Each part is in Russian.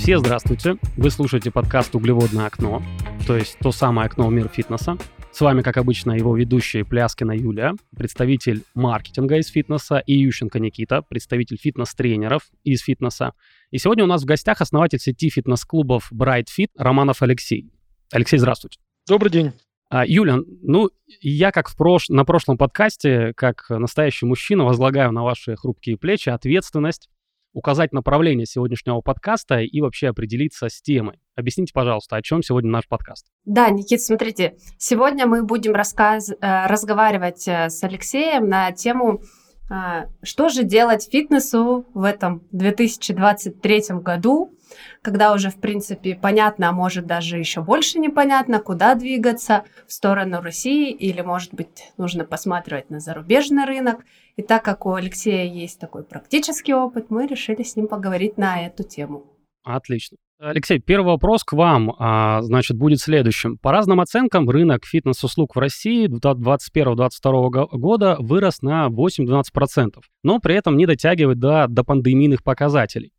Все здравствуйте! Вы слушаете подкаст «Углеводное окно», то есть то самое окно в мир фитнеса. С вами, как обычно, его ведущая Пляскина Юлия, представитель маркетинга из фитнеса, и Ющенко Никита, представитель фитнес-тренеров из фитнеса. И сегодня у нас в гостях основатель сети фитнес-клубов Bright Fit Романов Алексей. Алексей, здравствуйте. Добрый день. А, Юля, ну, я как в прош... на прошлом подкасте, как настоящий мужчина, возлагаю на ваши хрупкие плечи ответственность указать направление сегодняшнего подкаста и вообще определиться с темой. Объясните, пожалуйста, о чем сегодня наш подкаст? Да, Никит, смотрите, сегодня мы будем рассказ... Э, разговаривать э, с Алексеем на тему э, что же делать фитнесу в этом 2023 году, когда уже, в принципе, понятно, а может даже еще больше непонятно, куда двигаться, в сторону России или, может быть, нужно посматривать на зарубежный рынок. И так как у Алексея есть такой практический опыт, мы решили с ним поговорить на эту тему. Отлично. Алексей, первый вопрос к вам, а, значит, будет следующим. По разным оценкам, рынок фитнес-услуг в России 2021-2022 года вырос на 8-12%, но при этом не дотягивает до, до пандемийных показателей.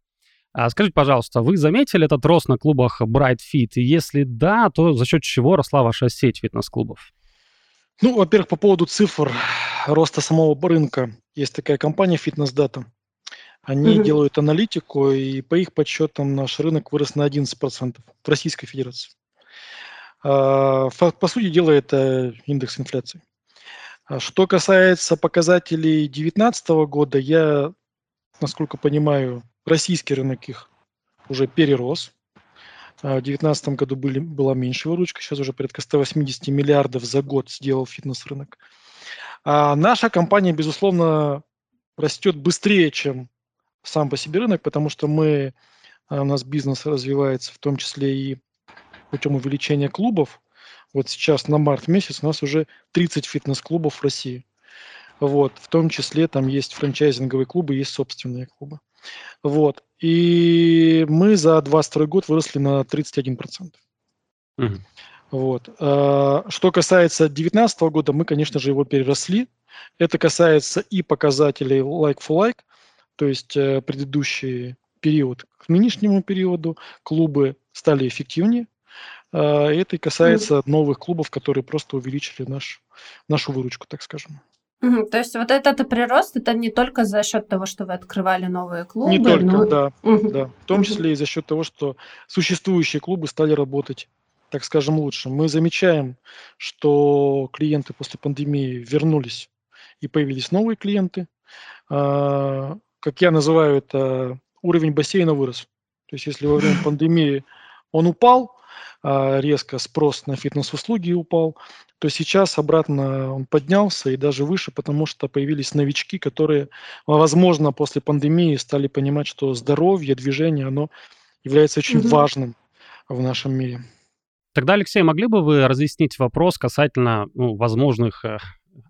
А скажите, пожалуйста, вы заметили этот рост на клубах Bright Fit? И если да, то за счет чего росла ваша сеть фитнес-клубов? Ну, во-первых, по поводу цифр роста самого рынка. Есть такая компания Fitness Data. Они mm-hmm. делают аналитику, и по их подсчетам наш рынок вырос на 11% в Российской Федерации. А, по сути дела, это индекс инфляции. А что касается показателей 2019 года, я, насколько понимаю, российский рынок их уже перерос. А, в 2019 году были, была меньше выручка, сейчас уже порядка 180 миллиардов за год сделал фитнес-рынок. А наша компания, безусловно, растет быстрее, чем сам по себе рынок, потому что мы, а, у нас бизнес развивается в том числе и путем увеличения клубов. Вот сейчас на март месяц у нас уже 30 фитнес-клубов в России. Вот, в том числе там есть франчайзинговые клубы, есть собственные клубы. Вот. И мы за 22 год выросли на 31%. Угу. Вот. А, что касается 2019 года, мы, конечно же, его переросли. Это касается и показателей like for like, то есть э, предыдущий период к нынешнему периоду клубы стали эффективнее. А, это и касается новых клубов, которые просто увеличили наш, нашу выручку, так скажем. Угу, то есть вот этот прирост, это не только за счет того, что вы открывали новые клубы? Не только, но... да, угу. да. В том числе и за счет того, что существующие клубы стали работать, так скажем, лучше. Мы замечаем, что клиенты после пандемии вернулись и появились новые клиенты. А, как я называю это, уровень бассейна вырос. То есть если во время пандемии он упал, резко спрос на фитнес-услуги упал, то сейчас обратно он поднялся и даже выше, потому что появились новички, которые, возможно, после пандемии стали понимать, что здоровье, движение, оно является очень mm-hmm. важным в нашем мире. Тогда, Алексей, могли бы вы разъяснить вопрос касательно ну, возможных, э,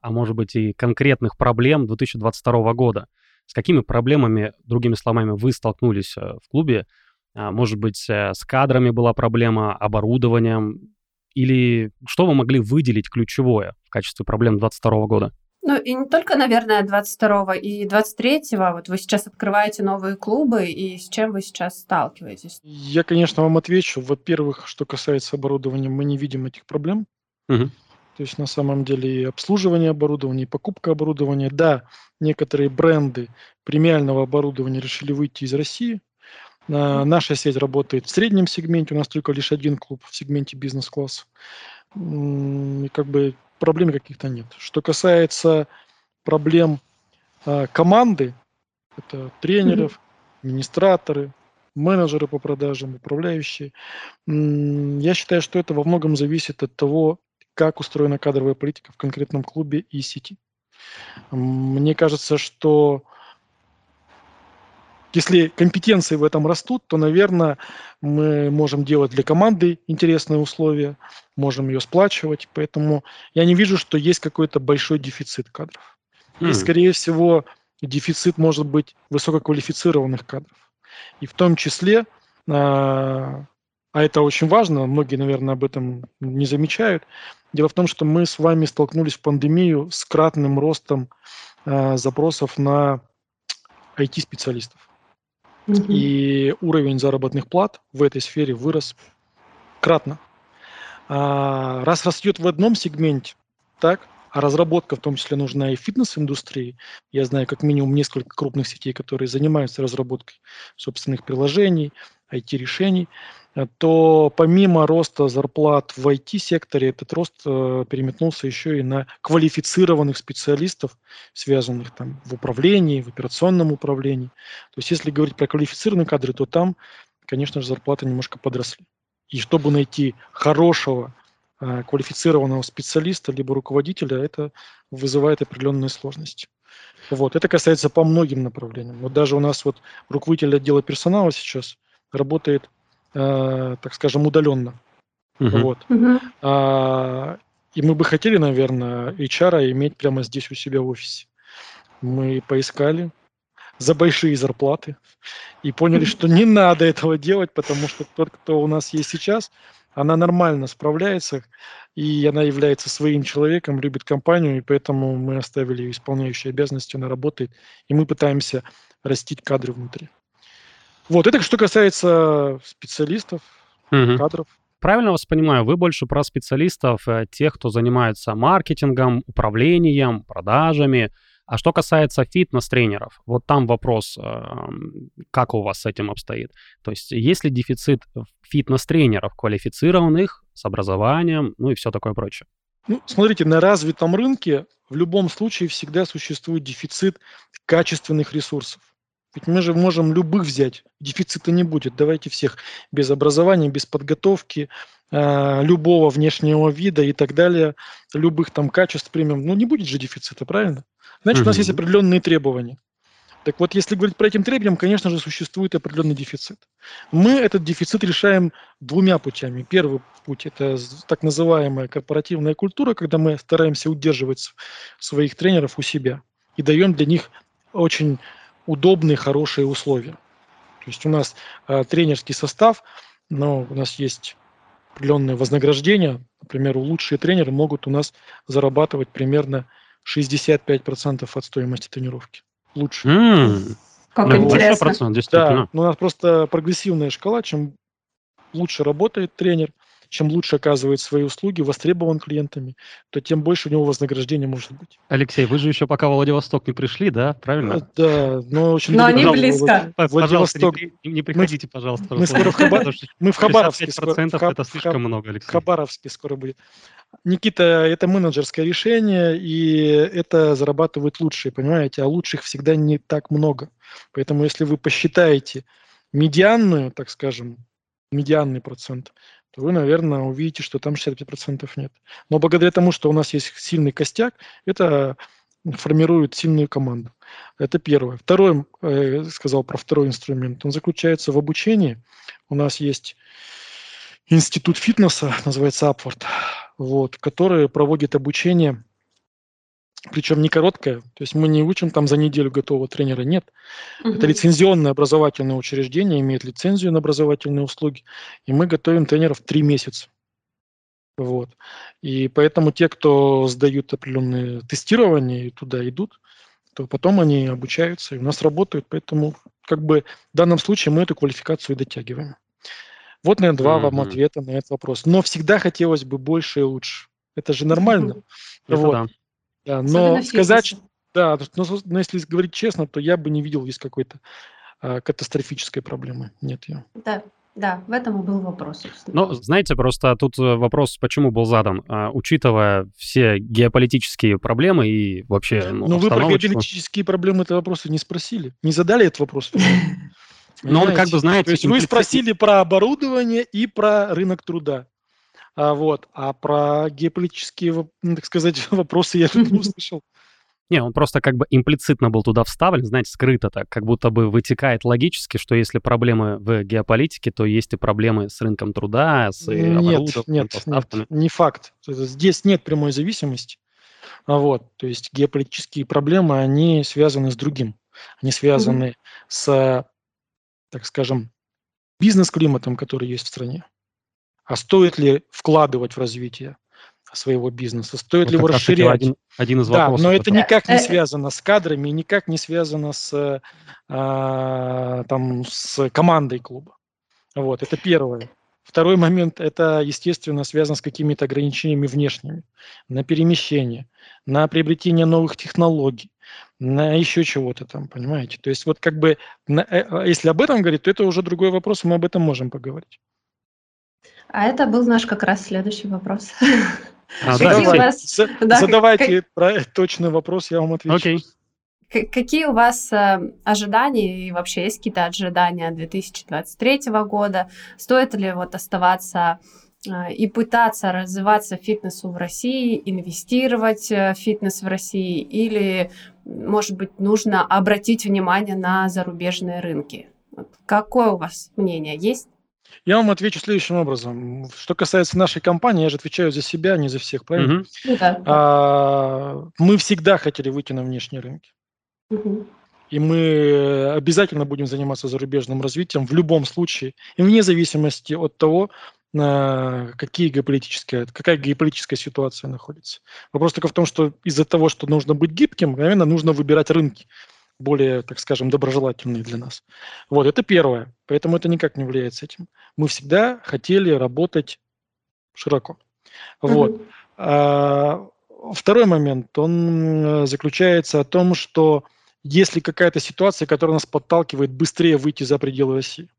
а может быть и конкретных проблем 2022 года? С какими проблемами, другими словами, вы столкнулись э, в клубе? А, может быть, э, с кадрами была проблема, оборудованием, или что вы могли выделить ключевое в качестве проблем 2022 года? Ну и не только, наверное, 22 и 23-го. Вот вы сейчас открываете новые клубы, и с чем вы сейчас сталкиваетесь? Я, конечно, вам отвечу. Во-первых, что касается оборудования, мы не видим этих проблем. Угу. То есть на самом деле и обслуживание оборудования, и покупка оборудования. Да, некоторые бренды премиального оборудования решили выйти из России. Наша сеть работает в среднем сегменте, у нас только лишь один клуб в сегменте бизнес-класс. И как бы проблем каких-то нет. Что касается проблем а, команды, это тренеров, администраторы, менеджеры по продажам, управляющие. Я считаю, что это во многом зависит от того, как устроена кадровая политика в конкретном клубе и сети. Мне кажется, что если компетенции в этом растут, то, наверное, мы можем делать для команды интересные условия, можем ее сплачивать. Поэтому я не вижу, что есть какой-то большой дефицит кадров. Mm. И, скорее всего, дефицит может быть высококвалифицированных кадров. И в том числе, а, а это очень важно, многие, наверное, об этом не замечают, дело в том, что мы с вами столкнулись в пандемию с кратным ростом а, запросов на IT-специалистов. И уровень заработных плат в этой сфере вырос кратно. А, раз растет в одном сегменте, так, а разработка в том числе нужна и фитнес-индустрии. Я знаю как минимум несколько крупных сетей, которые занимаются разработкой собственных приложений, IT-решений то помимо роста зарплат в IT-секторе, этот рост э, переметнулся еще и на квалифицированных специалистов, связанных там в управлении, в операционном управлении. То есть если говорить про квалифицированные кадры, то там, конечно же, зарплаты немножко подросли. И чтобы найти хорошего э, квалифицированного специалиста либо руководителя, это вызывает определенные сложности. Вот. Это касается по многим направлениям. Вот даже у нас вот руководитель отдела персонала сейчас работает э, так скажем, удаленно. Uh-huh. Вот. Uh-huh. А, и мы бы хотели, наверное, HR иметь прямо здесь у себя в офисе. Мы поискали за большие зарплаты и поняли, что не надо этого делать, потому что тот, кто у нас есть сейчас, она нормально справляется, и она является своим человеком, любит компанию, и поэтому мы оставили ее исполняющей обязанности, она работает, и мы пытаемся растить кадры внутри. Вот, это что касается специалистов, угу. кадров. Правильно вас понимаю, вы больше про специалистов, э, тех, кто занимается маркетингом, управлением, продажами. А что касается фитнес-тренеров, вот там вопрос, эм, как у вас с этим обстоит? То есть есть ли дефицит фитнес-тренеров, квалифицированных, с образованием, ну и все такое прочее? Ну, смотрите, на развитом рынке в любом случае всегда существует дефицит качественных ресурсов. Ведь мы же можем любых взять, дефицита не будет. Давайте всех без образования, без подготовки, э, любого внешнего вида и так далее, любых там качеств примем. Ну, не будет же дефицита, правильно? Значит, угу. у нас есть определенные требования. Так вот, если говорить про этим требованиям, конечно же, существует определенный дефицит. Мы этот дефицит решаем двумя путями. Первый путь – это так называемая корпоративная культура, когда мы стараемся удерживать своих тренеров у себя и даем для них очень удобные, хорошие условия. То есть у нас э, тренерский состав, но у нас есть определенное вознаграждение. Например, лучшие тренеры могут у нас зарабатывать примерно 65% от стоимости тренировки. Лучше. Mm. Как ну, интересно. Процент, да, но у нас просто прогрессивная шкала. Чем лучше работает тренер, чем лучше оказывает свои услуги, востребован клиентами, то тем больше у него вознаграждение может быть. Алексей, вы же еще пока в Владивосток не пришли, да? Правильно? А, да, но очень... Но они близко. Владивосток. Не, не приходите, мы, пожалуйста. Мы скоро в, Хаба... мы в Хабаровске. Скоро, в это слишком много, Алексей. В Хабаровске скоро будет. Никита, это менеджерское решение, и это зарабатывают лучшие, понимаете? А лучших всегда не так много. Поэтому если вы посчитаете медианную, так скажем, медианный процент, то вы, наверное, увидите, что там 65% нет. Но благодаря тому, что у нас есть сильный костяк, это формирует сильную команду. Это первое. Второе, э, сказал про второй инструмент, он заключается в обучении. У нас есть институт фитнеса, называется Upward, вот, который проводит обучение причем не короткое, то есть мы не учим там за неделю готового тренера, нет. Угу. Это лицензионное образовательное учреждение, имеет лицензию на образовательные услуги, и мы готовим тренеров три месяца. Вот. И поэтому те, кто сдают определенные тестирования и туда идут, то потом они обучаются и у нас работают, поэтому как бы в данном случае мы эту квалификацию дотягиваем. Вот, наверное, два mm-hmm. вам ответа на этот вопрос. Но всегда хотелось бы больше и лучше. Это же нормально. Mm-hmm. Вот. Да. Да, но сказать, да, но, но если говорить честно, то я бы не видел здесь какой-то а, катастрофической проблемы. Нет ее. Да, да, в этом и был вопрос. Ну, знаете, просто тут э, вопрос, почему был задан, а, учитывая все геополитические проблемы и вообще ну, Ну, вы про геополитические проблемы это вопросы не спросили, не задали этот вопрос. Но он как бы, знаете... То есть вы спросили про оборудование и про рынок труда. А, вот. а про геополитические, так сказать, вопросы я не услышал. Не, он просто как бы имплицитно был туда вставлен, знаете, скрыто так, как будто бы вытекает логически, что если проблемы в геополитике, то есть и проблемы с рынком труда, с Нет, нет, нет, не факт. Здесь нет прямой зависимости. А вот, то есть геополитические проблемы, они связаны с другим. Они связаны mm-hmm. с, так скажем, бизнес-климатом, который есть в стране а стоит ли вкладывать в развитие, своего бизнеса, стоит Вот ли его расширять. один, один из Да, вопросов. но это который- никак не Э, э. связано с кадрами, никак не связано с, а, там, с командой клуба. Вот, это первое. Второй момент, это, естественно, связано с какими-то ограничениями внешними, на перемещение, на приобретение новых технологий, на еще чего-то там, понимаете? То есть вот как бы, на- э, э, если об этом говорить, то это уже другой вопрос, и мы об этом можем поговорить. А это был наш как раз следующий вопрос. А, да, у вас- За- да, задавайте про- точный вопрос, я вам отвечу. К- Какие у вас э, ожидания и вообще есть какие-то ожидания 2023 года? Стоит ли вот оставаться э, и пытаться развиваться фитнесу в России, инвестировать э, в фитнес в России, или, может быть, нужно обратить внимание на зарубежные рынки? Вот Какое у вас мнение есть? Я вам отвечу следующим образом. Что касается нашей компании, я же отвечаю за себя, а не за всех, правильно? Мгм. Ну да. А, мы всегда хотели выйти на внешние рынки. Мгм. И мы обязательно будем заниматься зарубежным развитием в любом случае, и вне зависимости от того, на какие геополитическая, какая геополитическая ситуация находится. Вопрос только в том, что из-за того, что нужно быть гибким, наверное, нужно выбирать рынки более, так скажем, доброжелательные для нас. Вот, это первое. Поэтому это никак не влияет этим. Мы всегда хотели работать широко. Вот. Мгм. А, Второй момент, он э, заключается о том, что если какая-то ситуация, которая нас подталкивает быстрее выйти за пределы России.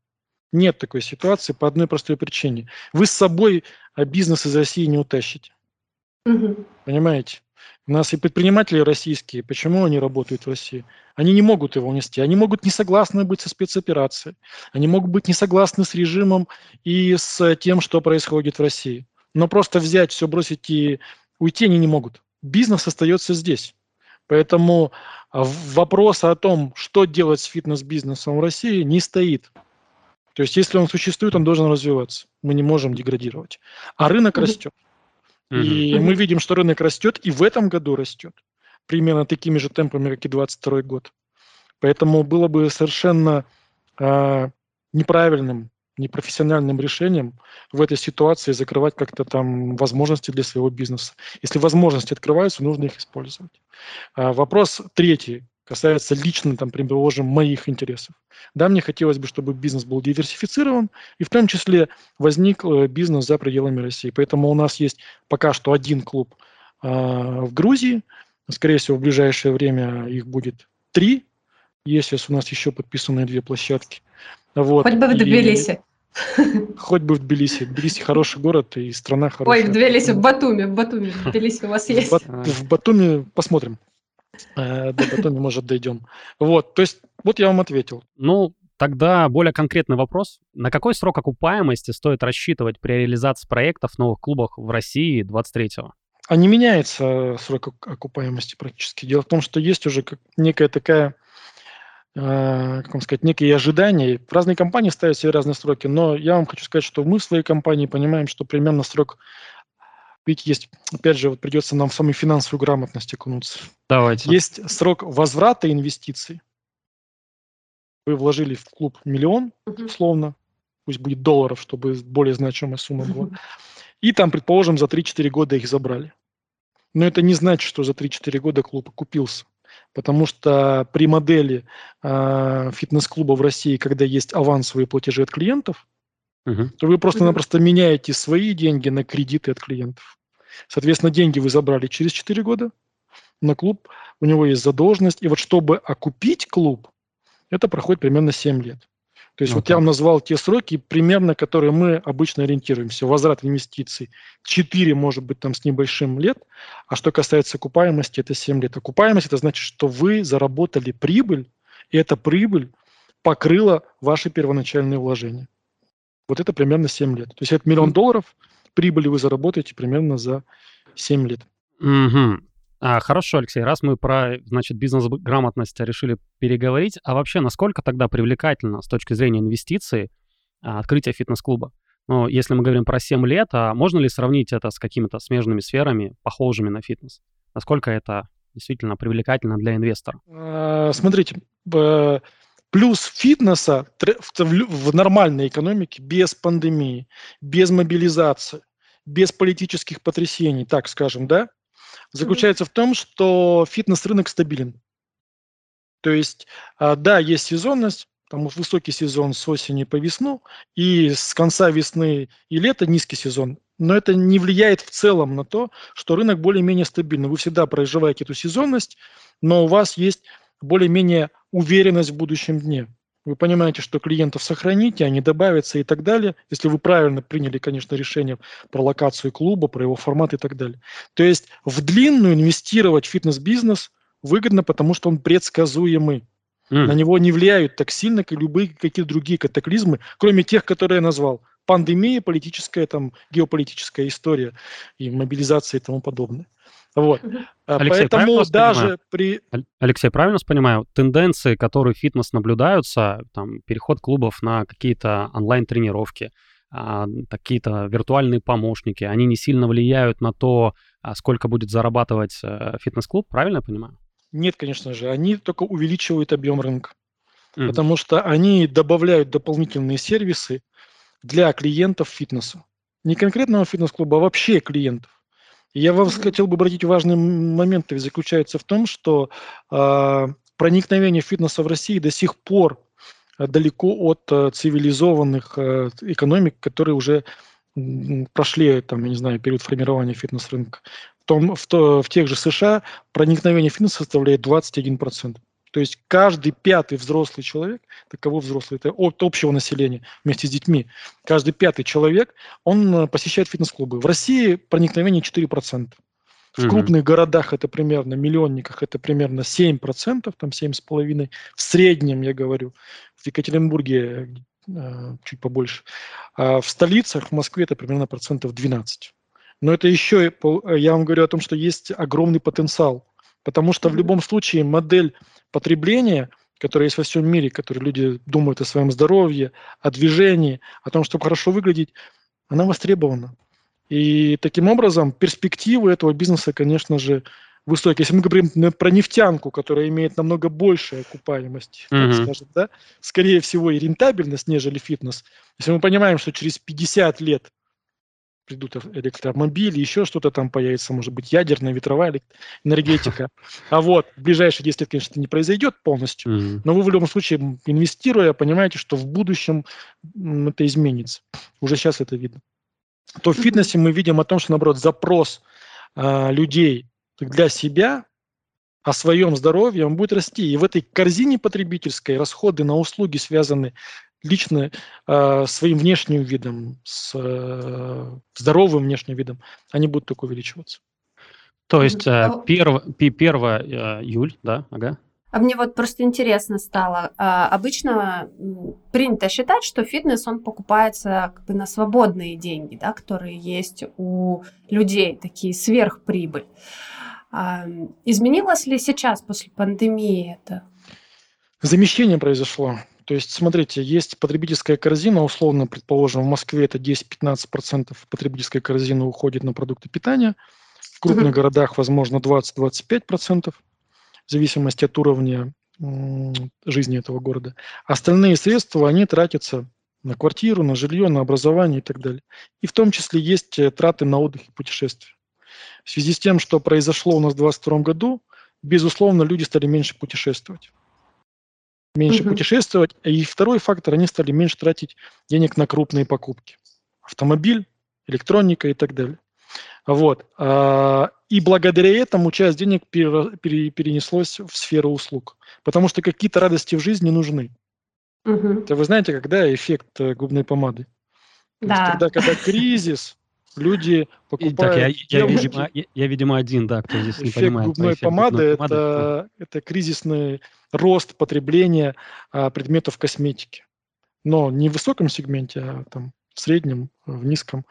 Нет такой ситуации по одной простой причине. Вы с собой а, бизнес из России не утащите. Мгм. Понимаете? У нас и предприниматели российские, почему они работают в России? Они не могут его унести. Они могут не согласны быть со спецоперацией. Они могут быть не согласны с режимом и с тем, что происходит в России. Но просто взять, все бросить и уйти они не могут. Бизнес остается здесь. Поэтому а, вопрос о том, что делать с фитнес-бизнесом в России, не стоит. То есть, если он существует, он должен развиваться. Мы не можем деградировать. А рынок растет. Мгм. И мы видим, что рынок растет, и в этом году растет. Примерно такими же темпами, как и 2022 год. Поэтому было бы совершенно а, неправильным, непрофессиональным решением в этой ситуации закрывать как-то там возможности для своего бизнеса. Если возможности открываются, нужно их использовать. А, вопрос третий касается лично, там, предположим, моих интересов. Да, мне хотелось бы, чтобы бизнес был диверсифицирован, и в том числе возник э, бизнес за пределами России. Поэтому у нас есть пока что один клуб а, в Грузии. Скорее всего, в ближайшее время их будет три. Есть сейчас у нас еще подписанные две площадки. Вот. Хоть бы в И Тбилиси. Хоть бы в Тбилиси. Тбилиси хороший город и страна хорошая. Ой, в Тбилиси, в Батуми, в Батуми, в Тбилиси у вас В, есть. Бат- в Батуми посмотрим. Э, До Батуми, может, дойдем. Вот, то есть, вот я вам ответил. Ну, тогда более конкретный вопрос. На какой срок окупаемости стоит рассчитывать при реализации проектов в новых клубах в России 23-го? А не меняется срок ок- окупаемости практически. Дело в том, что есть уже как некая такая, э, как вам сказать, некие ожидания. Разные компании ставят себе разные сроки, но я вам хочу сказать, что мы в своей компании понимаем, что примерно срок, ведь есть, опять же, вот придется нам в самую финансовую грамотность окунуться. Давайте. Есть срок возврата инвестиций. Вы вложили в клуб миллион, условно, пусть будет долларов, чтобы более значимая сумма была. И там, предположим, за 3-4 года их забрали. Но это не значит, что за 3-4 года клуб окупился. Потому что при модели э, фитнес-клуба в России, когда есть авансовые платежи от клиентов, Мгм. то вы просто-напросто меняете свои деньги на кредиты от клиентов. Соответственно, деньги вы забрали через 4 года на клуб, у него есть задолженность. И вот чтобы окупить клуб, это проходит примерно 7 лет. То есть Ну вот я так. вам назвал те сроки, примерно, которые мы обычно ориентируемся. Возврат инвестиций 4, может быть, там с небольшим лет. А что касается окупаемости, это 7 лет. Окупаемость – это значит, что вы заработали прибыль, и эта прибыль покрыла ваши первоначальные вложения. Вот это примерно 7 лет. То есть это миллион долларов прибыли вы заработаете примерно за 7 лет. Мгм. А, хорошо, Алексей, раз мы про, значит, бизнес-грамотность решили переговорить, а вообще насколько тогда привлекательно с точки зрения инвестиций а, открытие фитнес-клуба? Ну, если мы говорим про 7 лет, а можно ли сравнить это с какими-то смежными сферами, похожими на фитнес? Насколько это действительно привлекательно для инвестора? А, Смотрите, плюс фитнеса в нормальной экономике без пандемии, без мобилизации, без политических потрясений, так скажем, да, заключается в том, что фитнес-рынок стабилен. То есть, а, да, есть сезонность, там высокий сезон с осени по весну, и с конца весны и лета низкий сезон. Но это не влияет в целом на то, что рынок более-менее стабильный. Вы всегда проживаете эту сезонность, но у вас есть более-менее уверенность в будущем дне. Вы понимаете, что клиентов сохраните, они добавятся и так далее, если вы правильно приняли, конечно, решение про локацию клуба, про его формат и так далее. То есть в длинную инвестировать в фитнес-бизнес выгодно, потому что он предсказуемый. Mm. На него не влияют так сильно, как любые какие-то другие катаклизмы, кроме тех, которые я назвал. Пандемия, политическая, там, геополитическая история и мобилизация и тому подобное. Вот. Алексей, Поэтому даже при... Алексей, правильно понимаю, тенденции, которые фитнес наблюдаются, там, переход клубов на какие-то онлайн-тренировки, а, какие-то виртуальные помощники, они не сильно влияют на то, а, сколько будет зарабатывать э, фитнес-клуб, правильно я понимаю? Нет, конечно же, они только увеличивают объем рынка, mm-hmm. потому что они добавляют дополнительные сервисы для клиентов фитнеса. Не конкретного фитнес-клуба, а вообще клиентов. Я вам хотел бы обратить важный момент, заключается в том, что э, проникновение фитнеса в России до сих пор а, далеко от э, цивилизованных э, экономик, которые уже прошли, там, я не знаю, период формирования фитнес-рынка. В, том, в, то, в тех же США проникновение фитнеса составляет 21%. То есть каждый пятый взрослый человек, таково взрослый, это от общего населения вместе с детьми, каждый пятый человек, он э, посещает фитнес-клубы. В России проникновение 4%. В mm-hmm. крупных городах это примерно, миллионниках это примерно 7%, там 7,5%. В среднем, я говорю, в Екатеринбурге э, чуть побольше. А в столицах, в Москве это примерно процентов 12. Но это еще, я вам говорю о том, что есть огромный потенциал. Потому что в любом случае модель потребления, которое есть во всем мире, которые люди думают о своем здоровье, о движении, о том, чтобы хорошо выглядеть, она востребована. И таким образом перспективы этого бизнеса, конечно же, высокие. Если мы говорим про нефтянку, которая имеет намного большую окупаемость, mm-hmm. скажем, да, скорее всего и рентабельность, нежели фитнес. Если мы понимаем, что через 50 лет придут электромобили, еще что-то там появится, может быть, ядерная, ветровая энергетика. А вот в ближайшие 10 лет, конечно, это не произойдет полностью, но вы в любом случае, инвестируя, понимаете, что в будущем это изменится. Уже сейчас это видно. То в фитнесе мы видим о том, что, наоборот, запрос а, людей для себя о своем здоровье, он будет расти. И в этой корзине потребительской расходы на услуги, связанные лично э, своим внешним видом, с э, здоровым внешним видом, они будут только увеличиваться. То есть э, 1, 1 июль, да, ага. А мне вот просто интересно стало. А, обычно принято считать, что фитнес, он покупается как бы на свободные деньги, да, которые есть у людей, такие сверхприбыль. А, изменилось ли сейчас после пандемии это? Замещение произошло. То есть, смотрите, есть потребительская корзина, условно, предположим, в Москве это 10-15% потребительской корзины уходит на продукты питания, в крупных mm-hmm. городах, возможно, 20-25%, в зависимости от уровня жизни этого города. Остальные средства, они тратятся на квартиру, на жилье, на образование и так далее. И в том числе есть э, траты на отдых и путешествия. В связи с тем, что произошло у нас в 2022 году, безусловно, люди стали меньше путешествовать меньше угу. путешествовать. И второй фактор, они стали меньше тратить денег на крупные покупки. Автомобиль, электроника и так далее. Вот. А, и благодаря этому часть денег перенеслось в сферу услуг. Потому что какие-то радости в жизни нужны. Угу. Это вы знаете, когда эффект э, губной помады? Да. есть, тогда, когда кризис, люди покупают так, я, я, видимо, я, я, видимо, один, да, кто здесь эффект не понимает. Губной помады, это, помады это кризисный рост потребления а, предметов косметики. Но не в высоком сегменте, а там в среднем, в низком.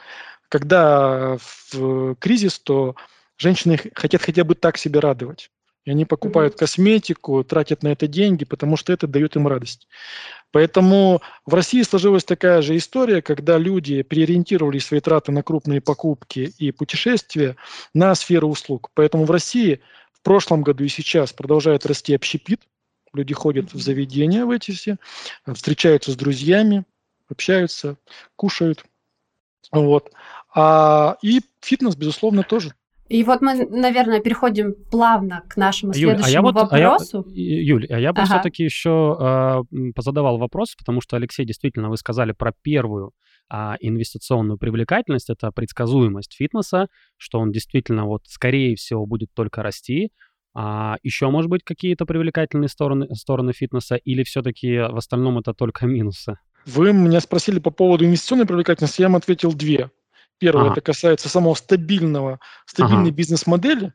Когда в кризис, то женщины хотят хотя бы так себе радовать. И они покупают косметику, тратят на это деньги, потому что это дает им радость. Поэтому в России сложилась такая же история, когда люди переориентировали свои траты на крупные покупки и путешествия на сферу услуг. Поэтому в России в прошлом году и сейчас продолжает расти общепит. Люди ходят в заведения в эти все, встречаются с друзьями, общаются, кушают. Вот. А, и фитнес, безусловно, тоже. И вот мы, наверное, переходим плавно к нашему Юль, следующему а я вот, вопросу. А я, Юль, а я бы ага. все-таки еще э, позадавал вопрос, потому что, Алексей, действительно, вы сказали про первую а инвестиционную привлекательность, это предсказуемость фитнеса, что он действительно вот скорее всего будет только расти. А еще, может быть, какие-то привлекательные стороны, стороны фитнеса или все-таки в остальном это только минусы? Вы меня спросили по поводу инвестиционной привлекательности, я вам ответил две. Первое, ага. это касается самого стабильного, стабильной ага. бизнес-модели,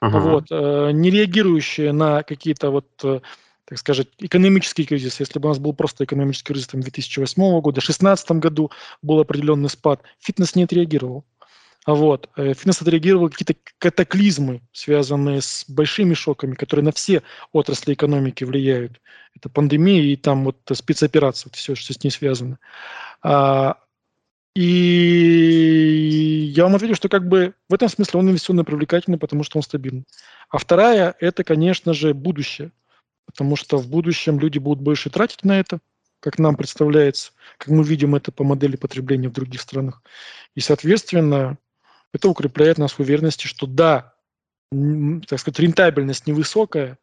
ага. вот, э, не реагирующая на какие-то вот, э, так сказать, экономический кризис. Если бы у нас был просто экономический кризис там, 2008 года, в 2016 году был определенный спад, фитнес не отреагировал. Вот. Э, фитнес отреагировал какие-то катаклизмы, связанные с большими шоками, которые на все отрасли экономики влияют. Это пандемия и там вот спецоперация, вот все, что с ней связано. А, и я вам ответил, что как бы в этом смысле он инвестиционно привлекательный, потому что он стабильный. А вторая – это, конечно же, будущее. Потому что в будущем люди будут больше тратить на это, как нам представляется, как мы видим это по модели потребления в других странах. И, соответственно, это укрепляет нас в уверенности, что да, так сказать, рентабельность невысокая,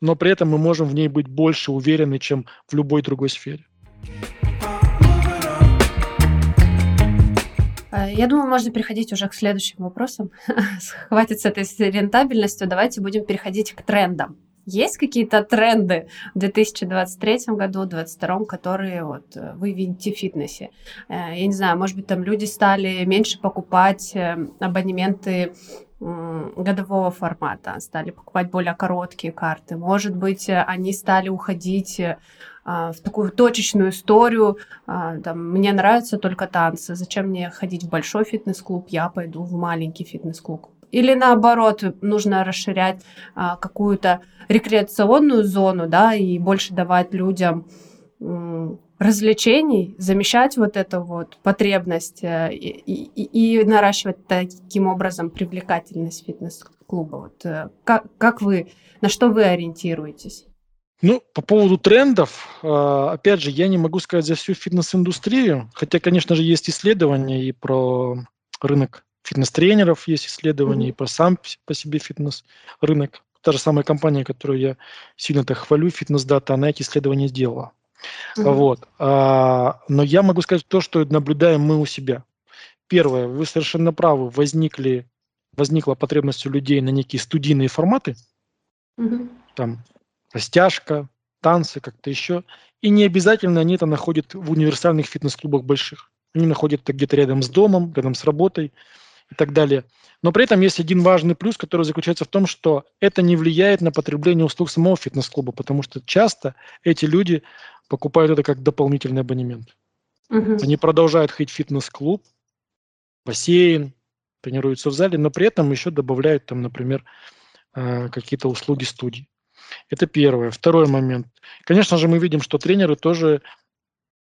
но при этом мы можем в ней быть больше уверены, чем в любой другой сфере. Э, я думаю, можно переходить уже к следующим вопросам. Хватит с этой рентабельностью. Давайте будем переходить к трендам. Есть какие-то тренды в 2023 году, 2022, которые вот э, вы видите в фитнесе? Э, я не знаю, может быть, там люди стали меньше покупать абонементы годового формата, стали покупать более короткие карты. Может быть, они стали уходить а, в такую точечную историю. А, там, мне нравятся только танцы. Зачем мне ходить в большой фитнес-клуб? Я пойду в маленький фитнес-клуб. Или наоборот, нужно расширять а, какую-то рекреационную зону, да, и больше давать людям развлечений, замещать вот эту вот потребность э, и, и, и наращивать таким образом привлекательность фитнес-клуба. Вот, э, как, как вы, на что вы ориентируетесь? Ну, по поводу трендов, а, опять же, я не могу сказать за всю фитнес-индустрию, хотя, конечно же, есть исследования и про рынок фитнес-тренеров, есть исследования mm-hmm. и про сам по себе фитнес-рынок. Та же самая компания, которую я сильно так хвалю, фитнес-дата, она эти исследования сделала. Mm-hmm. Вот. А, но я могу сказать то, что наблюдаем мы у себя. Первое, вы совершенно правы, возникли, возникла потребность у людей на некие студийные форматы, mm-hmm. там растяжка, танцы, как-то еще. И не обязательно они это находят в универсальных фитнес-клубах больших. Они находят это где-то рядом с домом, рядом с работой и так далее. Но при этом есть один важный плюс, который заключается в том, что это не влияет на потребление услуг самого фитнес-клуба, потому что часто эти люди покупают это как дополнительный абонемент. Угу. Они продолжают ходить в фитнес-клуб, бассейн, тренируются в зале, но при этом еще добавляют там, например, э, какие-то услуги студий. Это первое. Второй момент. Конечно же, мы видим, что тренеры тоже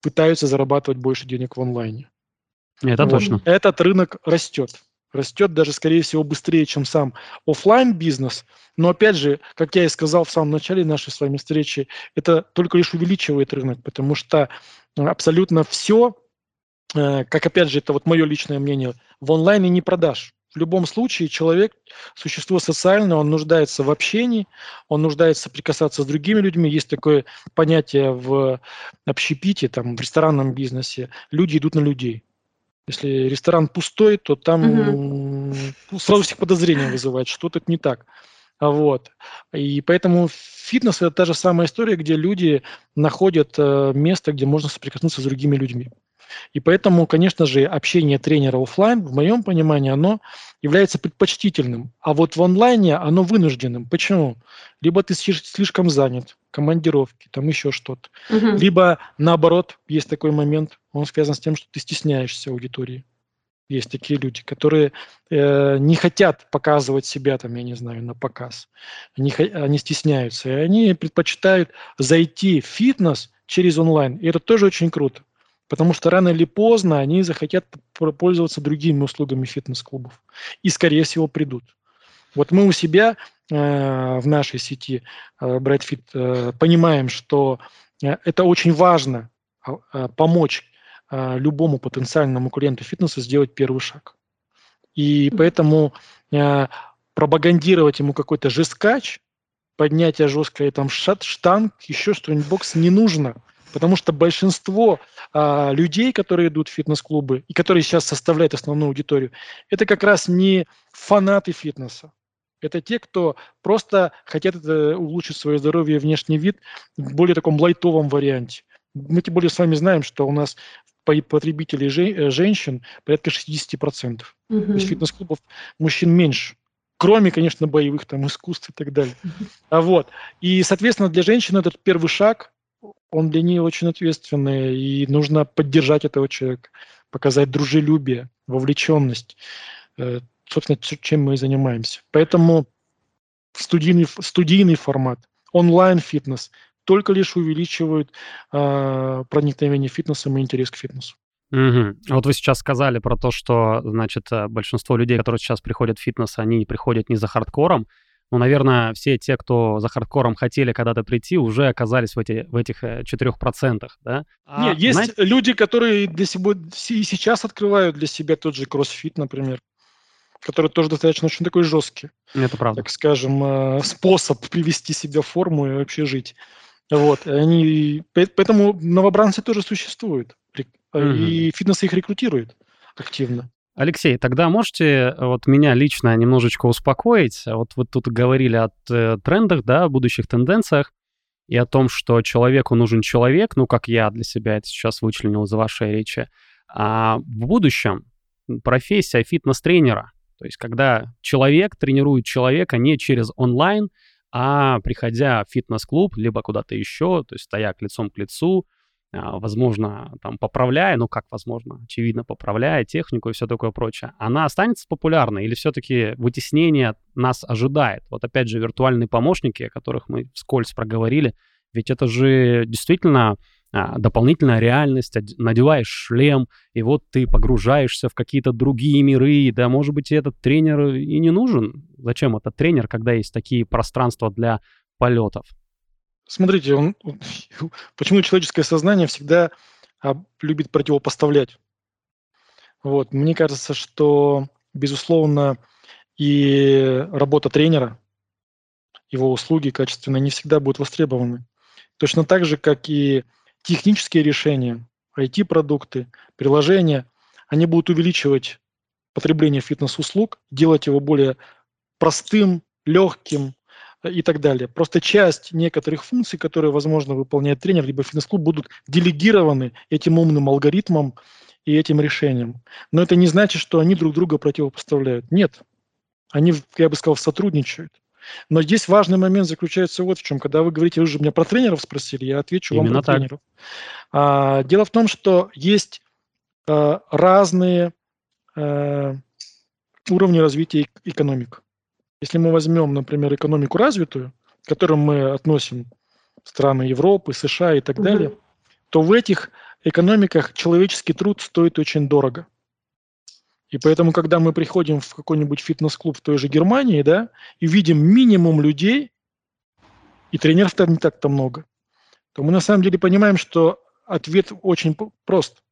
пытаются зарабатывать больше денег в онлайне. Это вот. точно. Этот рынок растет. Растет даже, скорее всего, быстрее, чем сам офлайн бизнес. Но опять же, как я и сказал в самом начале нашей с вами встречи, это только лишь увеличивает рынок, потому что абсолютно все, э, как опять же, это вот мое личное мнение, в онлайне не продашь. В любом случае человек – существо социальное, он нуждается в общении, он нуждается прикасаться с другими людьми. Есть такое понятие в общепите, там, в ресторанном бизнесе. Люди идут на людей. Если ресторан пустой, то там угу. сразу всех подозрения вызывает, что тут не так. Вот. И поэтому фитнес – это та же самая история, где люди находят э, место, где можно соприкоснуться с другими людьми. И поэтому, конечно же, общение тренера офлайн, в моем понимании, оно является предпочтительным. А вот в онлайне оно вынужденным. Почему? Либо ты слишком занят, командировки, там еще что-то. Угу. Либо наоборот, есть такой момент, он связан с тем, что ты стесняешься аудитории. Есть такие люди, которые э, не хотят показывать себя, там, я не знаю, на показ. Они, они стесняются. И они предпочитают зайти в фитнес через онлайн. И это тоже очень круто. Потому что рано или поздно они захотят пользоваться другими услугами фитнес-клубов. И, скорее всего, придут. Вот мы у себя э, в нашей сети э, BrightFit э, понимаем, что э, это очень важно э, помочь а, любому потенциальному клиенту фитнеса сделать первый шаг. И поэтому а, пропагандировать ему какой-то жесткач, поднятие жесткое, там шат, штанг, еще что-нибудь, бокс не нужно. Потому что большинство а, людей, которые идут в фитнес-клубы и которые сейчас составляют основную аудиторию, это как раз не фанаты фитнеса. Это те, кто просто хотят это, улучшить свое здоровье и внешний вид в более таком лайтовом варианте. Мы тем более с вами знаем, что у нас потребителей э, женщин порядка 60%. Угу. То есть фитнес-клубов мужчин меньше. Кроме, конечно, боевых там искусств и так далее. А вот. И, соответственно, для женщины этот первый шаг, он для нее очень ответственный, и нужно поддержать этого человека, показать дружелюбие, вовлеченность. Э, собственно, чем мы и занимаемся. Поэтому студийный, студийный формат, онлайн-фитнес только лишь увеличивают э, проникновение фитнесом и интерес к фитнесу. Угу. Вот вы сейчас сказали про то, что, значит, э, большинство людей, которые сейчас приходят в фитнес, они приходят не за хардкором. Ну, наверное, все те, кто за хардкором хотели когда-то прийти, уже оказались в, эти, в этих 4%, э, да? А, Нет, есть знаете... люди, которые для себя и сейчас открывают для себя тот же кроссфит, например который тоже достаточно очень такой жесткий. Это правда. Так скажем, э, способ привести себя в форму и вообще жить. Вот, они, поэтому новобранцы тоже существуют, mm-hmm. и фитнес их рекрутирует активно. Алексей, тогда можете э, вот меня лично немножечко успокоить? Вот вы тут говорили о э, трендах, да, будущих тенденциях и о том, что человеку нужен человек, ну, как я для себя это сейчас вычленил из вашей речи. А в будущем профессия фитнес-тренера, то есть когда человек тренирует человека не через онлайн, а приходя в фитнес-клуб, либо куда-то еще, то есть стоя лицом к лицу, а, возможно, там, поправляя, ну как возможно, очевидно, поправляя технику и все такое прочее, она останется популярной или все-таки вытеснение нас ожидает? Вот опять же, виртуальные помощники, о которых мы вскользь проговорили, ведь это же действительно а, дополнительная реальность, надеваешь шлем, и вот ты погружаешься в какие-то другие миры, да, может быть, этот тренер и не нужен. Зачем этот тренер, когда есть такие пространства для полетов? Смотрите, он, почему человеческое сознание всегда а, любит противопоставлять. Вот, мне кажется, что, безусловно, и работа тренера, его услуги качественно не всегда будут востребованы. Точно так же, как и технические решения, IT-продукты, приложения, они будут увеличивать потребление фитнес-услуг, делать его более простым, легким э, и так далее. Просто часть некоторых функций, которые, возможно, выполняет тренер, либо фитнес-клуб, будут делегированы этим умным алгоритмом и этим решением. Но это не значит, что они друг друга противопоставляют. Нет. Они, я бы сказал, сотрудничают. Но здесь важный момент заключается вот в чем. Когда вы говорите, вы же меня про тренеров спросили, я отвечу Именно вам про так. тренеров. А, дело в том, что есть а, разные а, уровни развития экономик. Если мы возьмем, например, экономику развитую, к которой мы относим страны Европы, США и так угу. далее, то в этих экономиках человеческий труд стоит очень дорого. И поэтому, когда мы приходим в какой-нибудь фитнес-клуб в той же Германии, да, и видим минимум людей, и тренеров там не так-то много, то мы на самом деле понимаем, что ответ очень прост.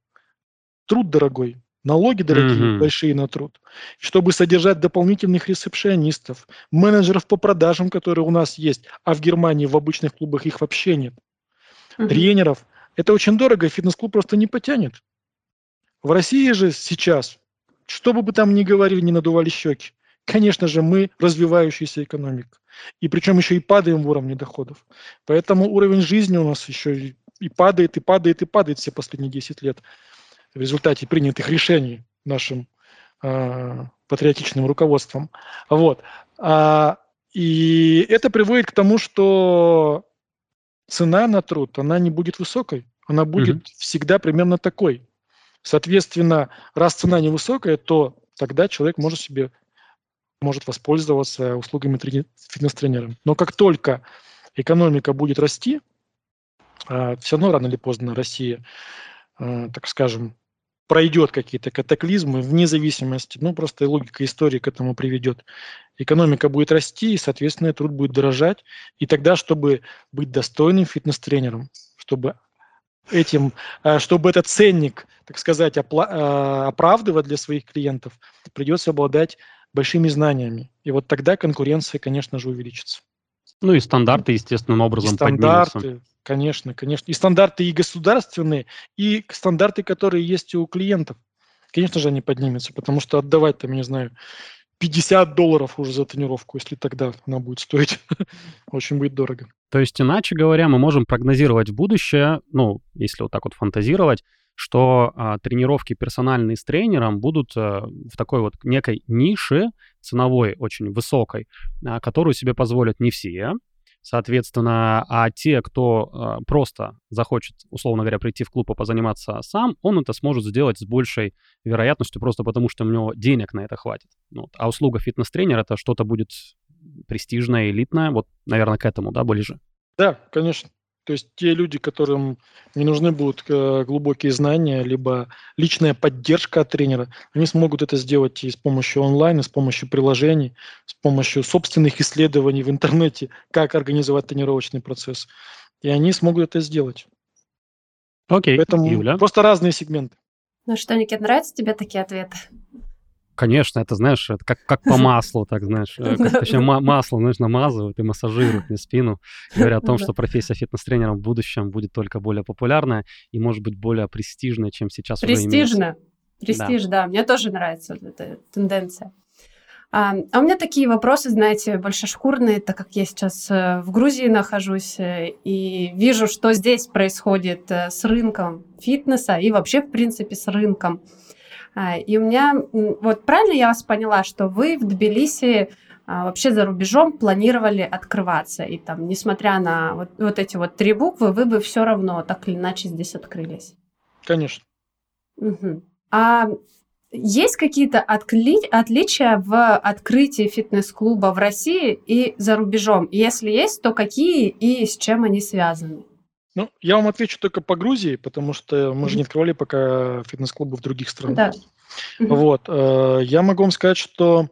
Труд дорогой, налоги дорогие, mm-hmm. большие на труд. Чтобы содержать дополнительных ресепшионистов, менеджеров по продажам, которые у нас есть, а в Германии в обычных клубах их вообще нет, mm-hmm. тренеров, это очень дорого, и фитнес-клуб просто не потянет. В России же сейчас что бы вы там ни говорили, не надували щеки. Конечно же, мы развивающаяся экономика. И причем еще и падаем в уровне доходов. Поэтому уровень жизни у нас еще и падает, и падает, и падает все последние 10 лет в результате принятых решений нашим э, патриотичным руководством. Вот. А, и это приводит к тому, что цена на труд, она не будет высокой. Она будет mm всегда примерно такой. Соответственно, раз цена невысокая, то тогда человек может себе может воспользоваться услугами фитнес-тренера. Но как только экономика будет расти, а, все равно рано или поздно Россия, а, так скажем, пройдет какие-то катаклизмы вне зависимости, ну просто логика истории к этому приведет. Экономика будет расти, и, соответственно, труд будет дорожать. И тогда, чтобы быть достойным фитнес-тренером, чтобы этим, э, чтобы этот ценник, так сказать, э, оправдывать для своих клиентов, придется обладать большими знаниями. И вот тогда конкуренция, конечно же, увеличится. Ну и стандарты естественным образом и стандарты, поднимутся. конечно, конечно. И стандарты и государственные, и стандарты, которые есть у клиентов. Конечно же, они поднимутся, потому что отдавать там, я не знаю, 50 долларов уже за тренировку, если тогда она будет стоить, очень будет дорого. То есть, иначе говоря, мы можем прогнозировать будущее, ну, если вот так вот фантазировать, что а, тренировки персональные с тренером будут а, в такой вот некой нише ценовой, очень высокой, а, которую себе позволят не все, Соответственно, а те, кто э, просто захочет, условно говоря, прийти в клуб и позаниматься сам, он это сможет сделать с большей вероятностью просто потому, что у него денег на это хватит. Вот. А услуга фитнес-тренера это что-то будет престижное, элитное, вот, наверное, к этому, да, ближе. Да, конечно. То есть те люди, которым не нужны будут э, глубокие знания, либо личная поддержка от тренера, они смогут это сделать и с помощью онлайн, и с помощью приложений, с помощью собственных исследований в интернете, как организовать тренировочный процесс. И они смогут это сделать. Окей, Поэтому Юля. просто разные сегменты. Ну что, Никит, нравятся тебе такие ответы? Конечно, это, знаешь, это как, как по маслу, так, знаешь, э, как, точнее, ма- масло, знаешь, намазывают и массажируют мне спину, говоря о том, Да. что профессия фитнес-тренера в будущем будет только более популярная и, может быть, более престижная, чем сейчас. Престижно. Престиж, да. Мне тоже нравится вот эта тенденция. А, а у меня такие вопросы, знаете, большошкурные, так как я сейчас э, в Грузии нахожусь э, и вижу, что здесь происходит с рынком фитнеса и вообще, в принципе, с рынком. А, И у меня, вот правильно я вас поняла, что вы в Тбилиси а, вообще за рубежом планировали открываться, и там, несмотря на вот, вот эти вот три буквы, вы бы все равно так или иначе здесь открылись. Конечно. Мгм. А есть какие-то откли- отличия в открытии фитнес-клуба в России и за рубежом? Если есть, то какие и с чем они связаны? Ну, я вам отвечу только по Грузии, потому что мы же не открывали пока фитнес-клубы в других странах. Да. Вот. э, Я могу вам сказать, что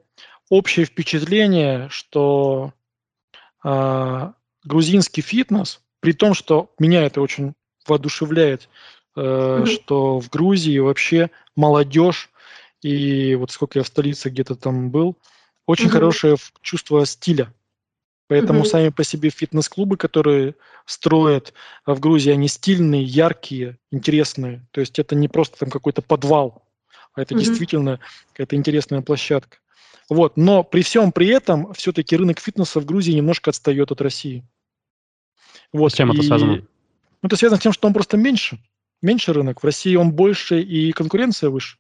общее впечатление, что а, грузинский фитнес, при том, что меня это очень воодушевляет, э, что в Грузии вообще молодежь, и вот сколько я в столице где-то там был, очень хорошее чувство стиля. Поэтому Мгм. сами по себе фитнес-клубы, которые строят а, в Грузии, они стильные, яркие, интересные. То есть это не просто там какой-то подвал, а это Мгм. действительно какая-то интересная площадка. Вот. Но при всем при этом все-таки рынок фитнеса в Грузии немножко отстает от России. Вот. С чем это и- связано? Ну, это связано с тем, что он просто меньше. Меньше рынок. В России он больше и конкуренция выше.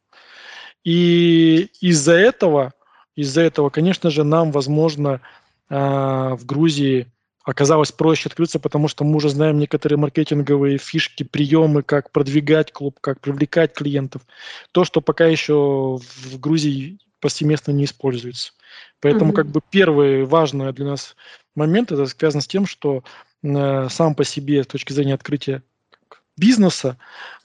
И из-за этого, из-за этого, конечно же, нам, возможно, в Грузии оказалось проще открыться, потому что мы уже знаем некоторые маркетинговые фишки, приемы, как продвигать клуб, как привлекать клиентов. То, что пока еще в Грузии повсеместно не используется. Поэтому Мгм. как бы первый важный для нас момент это связано с тем, что э, сам по себе с точки зрения открытия бизнеса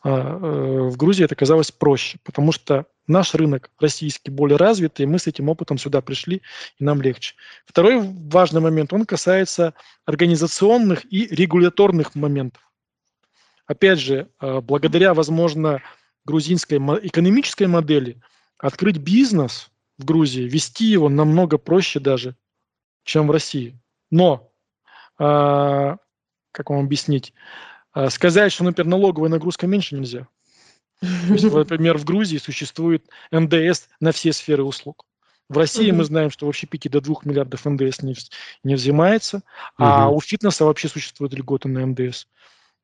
э, э, в Грузии это оказалось проще, потому что наш рынок российский более развитый, и мы с этим опытом сюда пришли, и нам легче. Второй важный момент, он касается организационных и регуляторных моментов. Опять же, э, благодаря, возможно, грузинской экономической модели, открыть бизнес в Грузии, вести его намного проще даже, чем в России. Но, а, как вам объяснить, А, сказать, что, например, налоговая нагрузка меньше нельзя. То есть, например, в Грузии существует НДС на все сферы услуг. В России мы Мгм. знаем, что вообще 5 до 2 миллиардов НДС не, не взимается, а Мгм. у фитнеса вообще существуют льготы на НДС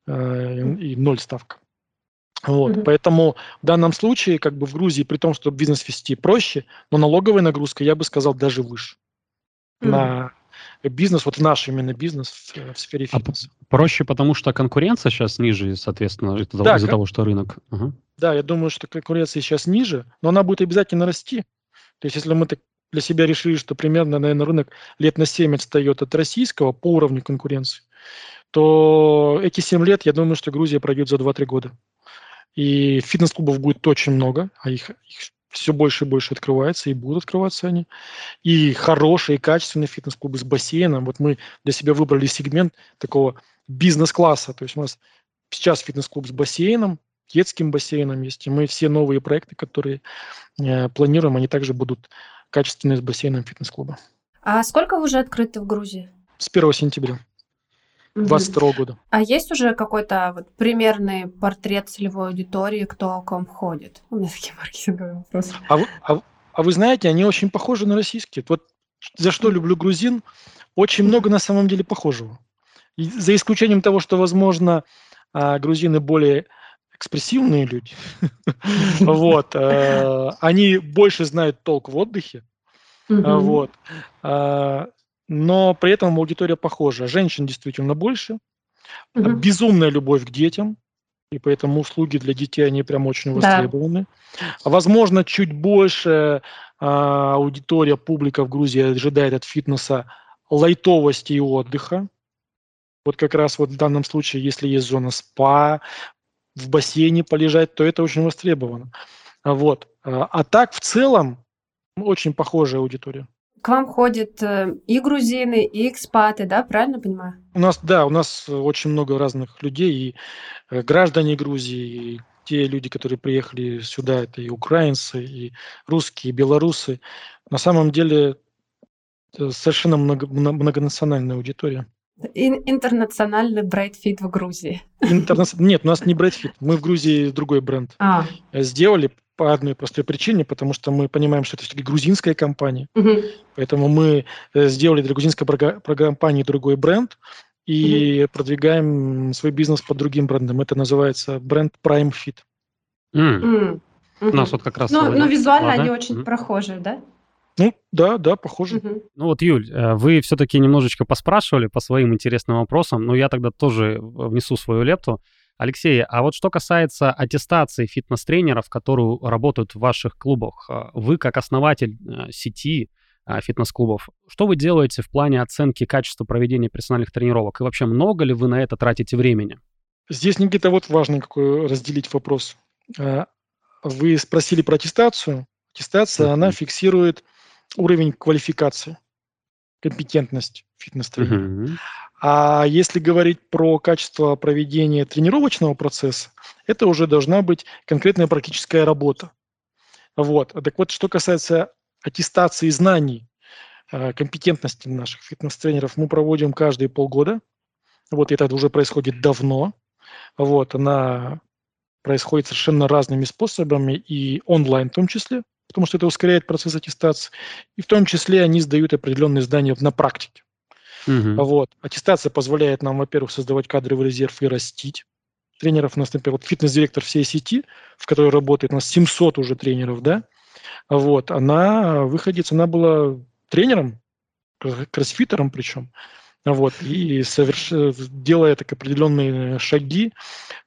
э, и ноль ставка. Вот, Мгм. поэтому в данном случае, как бы в Грузии, при том, что бизнес вести проще, но налоговая нагрузка, я бы сказал, даже выше Мгм. на бизнес, вот наш именно бизнес в, сфере А фитнеса. Проще, потому что конкуренция сейчас ниже, соответственно, из-за Да, из-за кон- того, что рынок. Ага. Да, я думаю, что конкуренция сейчас ниже, но она будет обязательно расти. То есть, если мы так для себя решили, что примерно, наверное, рынок лет на 7 отстает от российского по уровню конкуренции, то эти 7 лет, я думаю, что Грузия пройдет за 2-3 года. И фитнес-клубов будет очень много, а их, их все больше и больше открывается, и будут открываться они. И хорошие, качественные фитнес-клубы с бассейном. Вот мы для себя выбрали сегмент такого бизнес-класса. То есть у нас сейчас фитнес-клуб с бассейном, детским бассейном есть. И мы все новые проекты, которые э, планируем, они также будут качественные с бассейном фитнес-клуба. А сколько уже открыты в Грузии? С 1 сентября. 22 года. А есть уже какой-то вот примерный портрет целевой аудитории, кто к вам ходит? У меня такие маркетинговые вопросы. А вы, а, а вы знаете, они очень похожи на российские. Вот за что люблю грузин, очень много на самом деле похожего. И за исключением того, что, возможно, а, грузины более экспрессивные люди, вот, э, они больше знают толк в отдыхе, вот, а, но при этом аудитория похожа. Женщин действительно больше, угу. безумная любовь к детям, и поэтому услуги для детей, они прям очень востребованы. Да. Возможно, чуть больше а, аудитория, публика в Грузии ожидает от фитнеса лайтовости и отдыха. Вот как раз вот в данном случае, если есть зона спа, в бассейне полежать, то это очень востребовано. Вот. А, а так в целом очень похожая аудитория. К вам ходят э, и грузины, и экспаты, да, правильно понимаю? У нас, да, у нас очень много разных людей, и э, граждане Грузии, и те люди, которые приехали сюда, это и украинцы, и русские, и белорусы. На самом деле совершенно много, многонациональная аудитория. Интернациональный Bright Fit в Грузии. Интерна... Нет, у нас не Bright Fit. Мы в Грузии другой бренд а. сделали по одной простой причине, потому что мы понимаем, что это все-таки грузинская компания. Угу. Поэтому мы э, сделали для грузинской компании другой бренд и угу. продвигаем свой бизнес под другим брендом. Это называется бренд Prime Fit. Mm. Mm. У нас вот как раз... Но, но визуально Ладно. они очень mm. прохожие, да? Ну, да, да, похоже. Угу. Ну вот, Юль, э, вы все-таки немножечко поспрашивали по своим интересным вопросам, но я тогда тоже внесу свою лепту. Алексей, а вот что касается аттестации фитнес-тренеров, которые работают в ваших клубах, а, вы как основатель э, сети а, фитнес-клубов, что вы делаете в плане оценки качества проведения персональных тренировок? И вообще много ли вы на это тратите времени? Здесь, Никита, вот важный какой разделить вопрос. Вы спросили про аттестацию. Аттестация, mm-hmm. она фиксирует уровень квалификации, компетентность фитнес-тренера. Mm-hmm. А если говорить про качество проведения тренировочного процесса, это уже должна быть конкретная практическая работа. Вот. Так вот, что касается аттестации знаний, э, компетентности наших фитнес-тренеров, мы проводим каждые полгода. Вот это уже происходит давно. Вот, она происходит совершенно разными способами, и онлайн в том числе, потому что это ускоряет процесс аттестации, и в том числе они сдают определенные знания на практике. Угу. Вот. Аттестация позволяет нам, во-первых, создавать кадровый резерв и растить тренеров. У нас, например, вот фитнес-директор всей сети, в которой работает у нас 700 уже тренеров, да, вот, она выходит, она была тренером, кроссфитером причем, вот, и соверш... делая так определенные шаги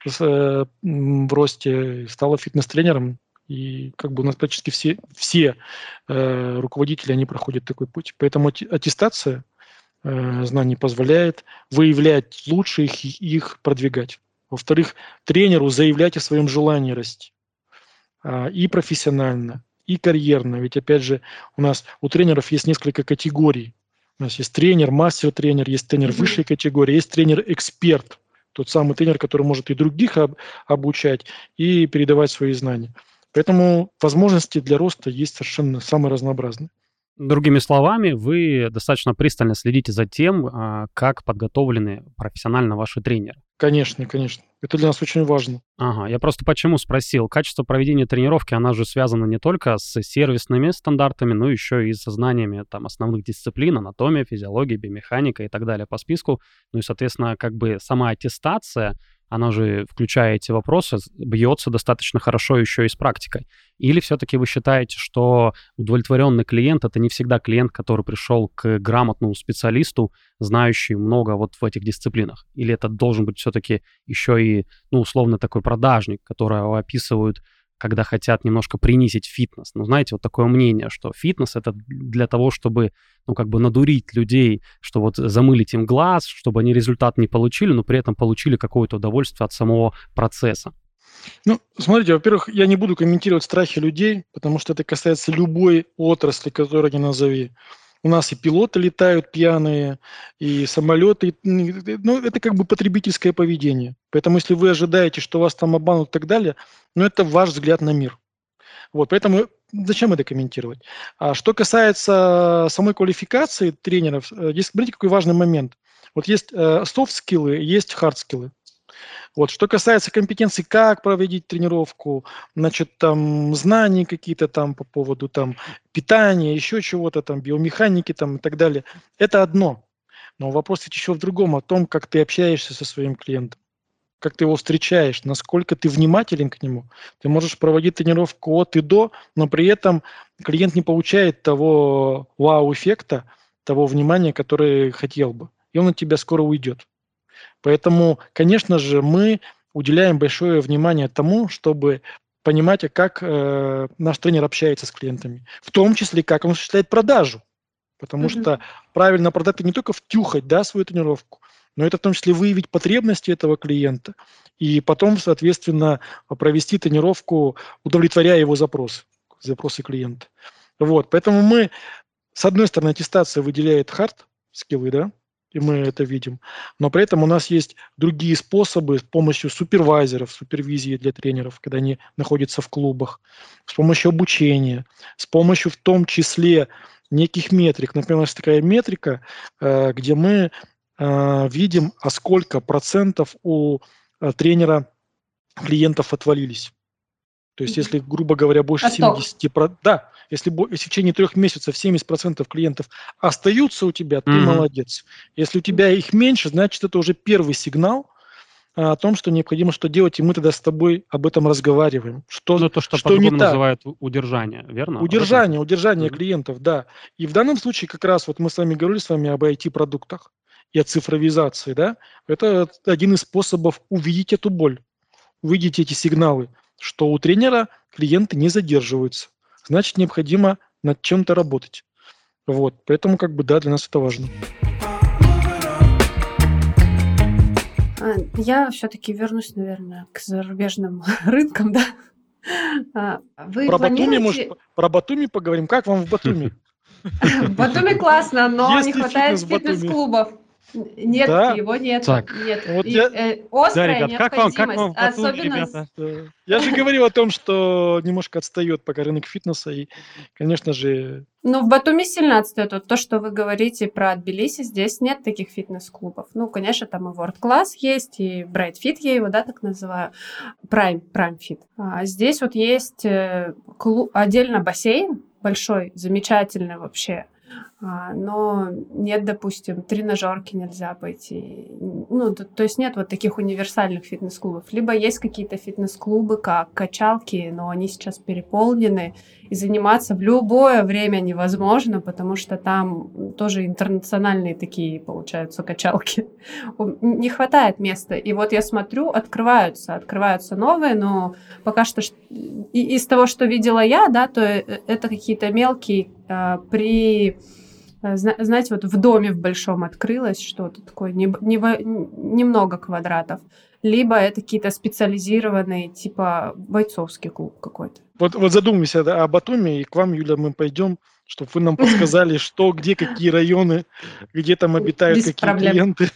в росте, стала фитнес-тренером, и как бы у нас практически все, все э, руководители, они проходят такой путь. Поэтому аттестация Э, знаний позволяет выявлять лучших и их продвигать. Во-вторых, тренеру заявлять о своем желании расти. А, и профессионально, и карьерно. Ведь, опять же, у нас у тренеров есть несколько категорий. У нас есть тренер, мастер-тренер, есть тренер высшей категории, есть тренер-эксперт. Тот самый тренер, который может и других об, обучать, и передавать свои знания. Поэтому возможности для роста есть совершенно самые разнообразные. Другими словами, вы достаточно пристально следите за тем, а, как подготовлены профессионально ваши тренеры. Конечно, конечно. Это для нас очень важно. Ага, я просто почему спросил. Качество проведения тренировки, она же связана не только с сервисными стандартами, но еще и со знаниями там основных дисциплин, анатомия, физиология, биомеханика и так далее по списку. Ну и, соответственно, как бы сама аттестация, она же, включая эти вопросы, бьется достаточно хорошо еще и с практикой. Или все-таки вы считаете, что удовлетворенный клиент — это не всегда клиент, который пришел к грамотному специалисту, знающий много вот в этих дисциплинах? Или это должен быть все-таки еще и, ну, условно, такой продажник, которого описывают когда хотят немножко принизить фитнес. Ну, знаете, вот такое мнение, что фитнес это для того, чтобы, ну, как бы надурить людей, что вот замылить им глаз, чтобы они результат не получили, но при этом получили какое-то удовольствие от самого процесса. Ну, смотрите, во-первых, я не буду комментировать страхи людей, потому что это касается любой отрасли, которую не назови. У нас и пилоты летают пьяные, и самолеты. Ну, это как бы потребительское поведение. Поэтому если вы ожидаете, что вас там обманут и так далее, ну, это ваш взгляд на мир. Вот, поэтому зачем это комментировать? А что касается самой квалификации тренеров, э, здесь, смотрите, какой важный момент. Вот есть софт-скиллы, есть хард-скиллы. Вот. Что касается компетенций, как проводить тренировку, значит, там, знаний какие-то там по поводу там, питания, еще чего-то там, биомеханики там и так далее, это одно. Но вопрос ведь еще в другом, о том, как ты общаешься со своим клиентом, как ты его встречаешь, насколько ты внимателен к нему. Ты можешь проводить тренировку от и до, но при этом клиент не получает того вау-эффекта, того внимания, которое хотел бы. И он от тебя скоро уйдет. Поэтому, конечно же, мы уделяем большое внимание тому, чтобы понимать, а как э, наш тренер общается с клиентами, в том числе, как он осуществляет продажу. Потому mm-hmm. что правильно продать это не только втюхать да, свою тренировку, но это в том числе выявить потребности этого клиента и потом, соответственно, провести тренировку, удовлетворяя его запросы, запросы клиента. Вот, поэтому мы, с одной стороны, аттестация выделяет хард скиллы, да, и мы это видим. Но при этом у нас есть другие способы с помощью супервайзеров, супервизии для тренеров, когда они находятся в клубах, с помощью обучения, с помощью в том числе неких метрик. Например, у нас такая метрика, э, где мы э, видим, а сколько процентов у э, тренера клиентов отвалились. То есть, если, грубо говоря, больше 70%, да, если, если в течение трех месяцев 70% клиентов остаются у тебя, ты mm-hmm. молодец. Если у тебя их меньше, значит, это уже первый сигнал а, о том, что необходимо что делать, и мы тогда с тобой об этом разговариваем. Что, ну, то, что, что не называют удержание, верно? Удержание, удержание mm-hmm. клиентов, да. И в данном случае как раз вот мы с вами говорили с вами об IT-продуктах и о цифровизации, да. Это один из способов увидеть эту боль, увидеть эти сигналы что у тренера клиенты не задерживаются. Значит, необходимо над чем-то работать. Вот, поэтому как бы да, для нас это важно. А, я все-таки вернусь, наверное, к зарубежным рынкам, да. А, вы про планируете... Батуми, может, про Батуми поговорим. Как вам в Батуми? В Батуми классно, но не хватает фитнес-клубов. Нет, да? его нет. Так. нет. Вот и, я... э, острая да, ребят, как вам, как вам особенно... ребята? Я же говорил о том, что немножко отстает пока рынок фитнеса, и, конечно же... Ну, в Батуми сильно отстает. Вот то, что вы говорите про Тбилиси, здесь нет таких фитнес-клубов. Ну, конечно, там и World Class есть, и Bright Fit, я его, да, так называю, Prime, Prime Fit. А здесь вот есть э, клуб, отдельно бассейн, большой, замечательный вообще, а, но нет, допустим, тренажерки нельзя пойти. Ну, то, то есть нет вот таких универсальных фитнес-клубов. Либо есть какие-то фитнес-клубы, как качалки, но они сейчас переполнены, и заниматься в любое время невозможно, потому что там тоже интернациональные такие, получаются, качалки. Не хватает места. И вот я смотрю, открываются, открываются новые, но пока что из того, что видела я, да, то э, это какие-то мелкие а, при знаете, вот в доме в большом открылось что-то такое, не, не, немного квадратов, либо это какие-то специализированные, типа бойцовский клуб какой-то. Вот, вот задумайся о Батуми, и к вам, Юля, мы пойдем, чтобы вы нам подсказали, что, где, какие районы, где там обитают без какие проблем. клиенты.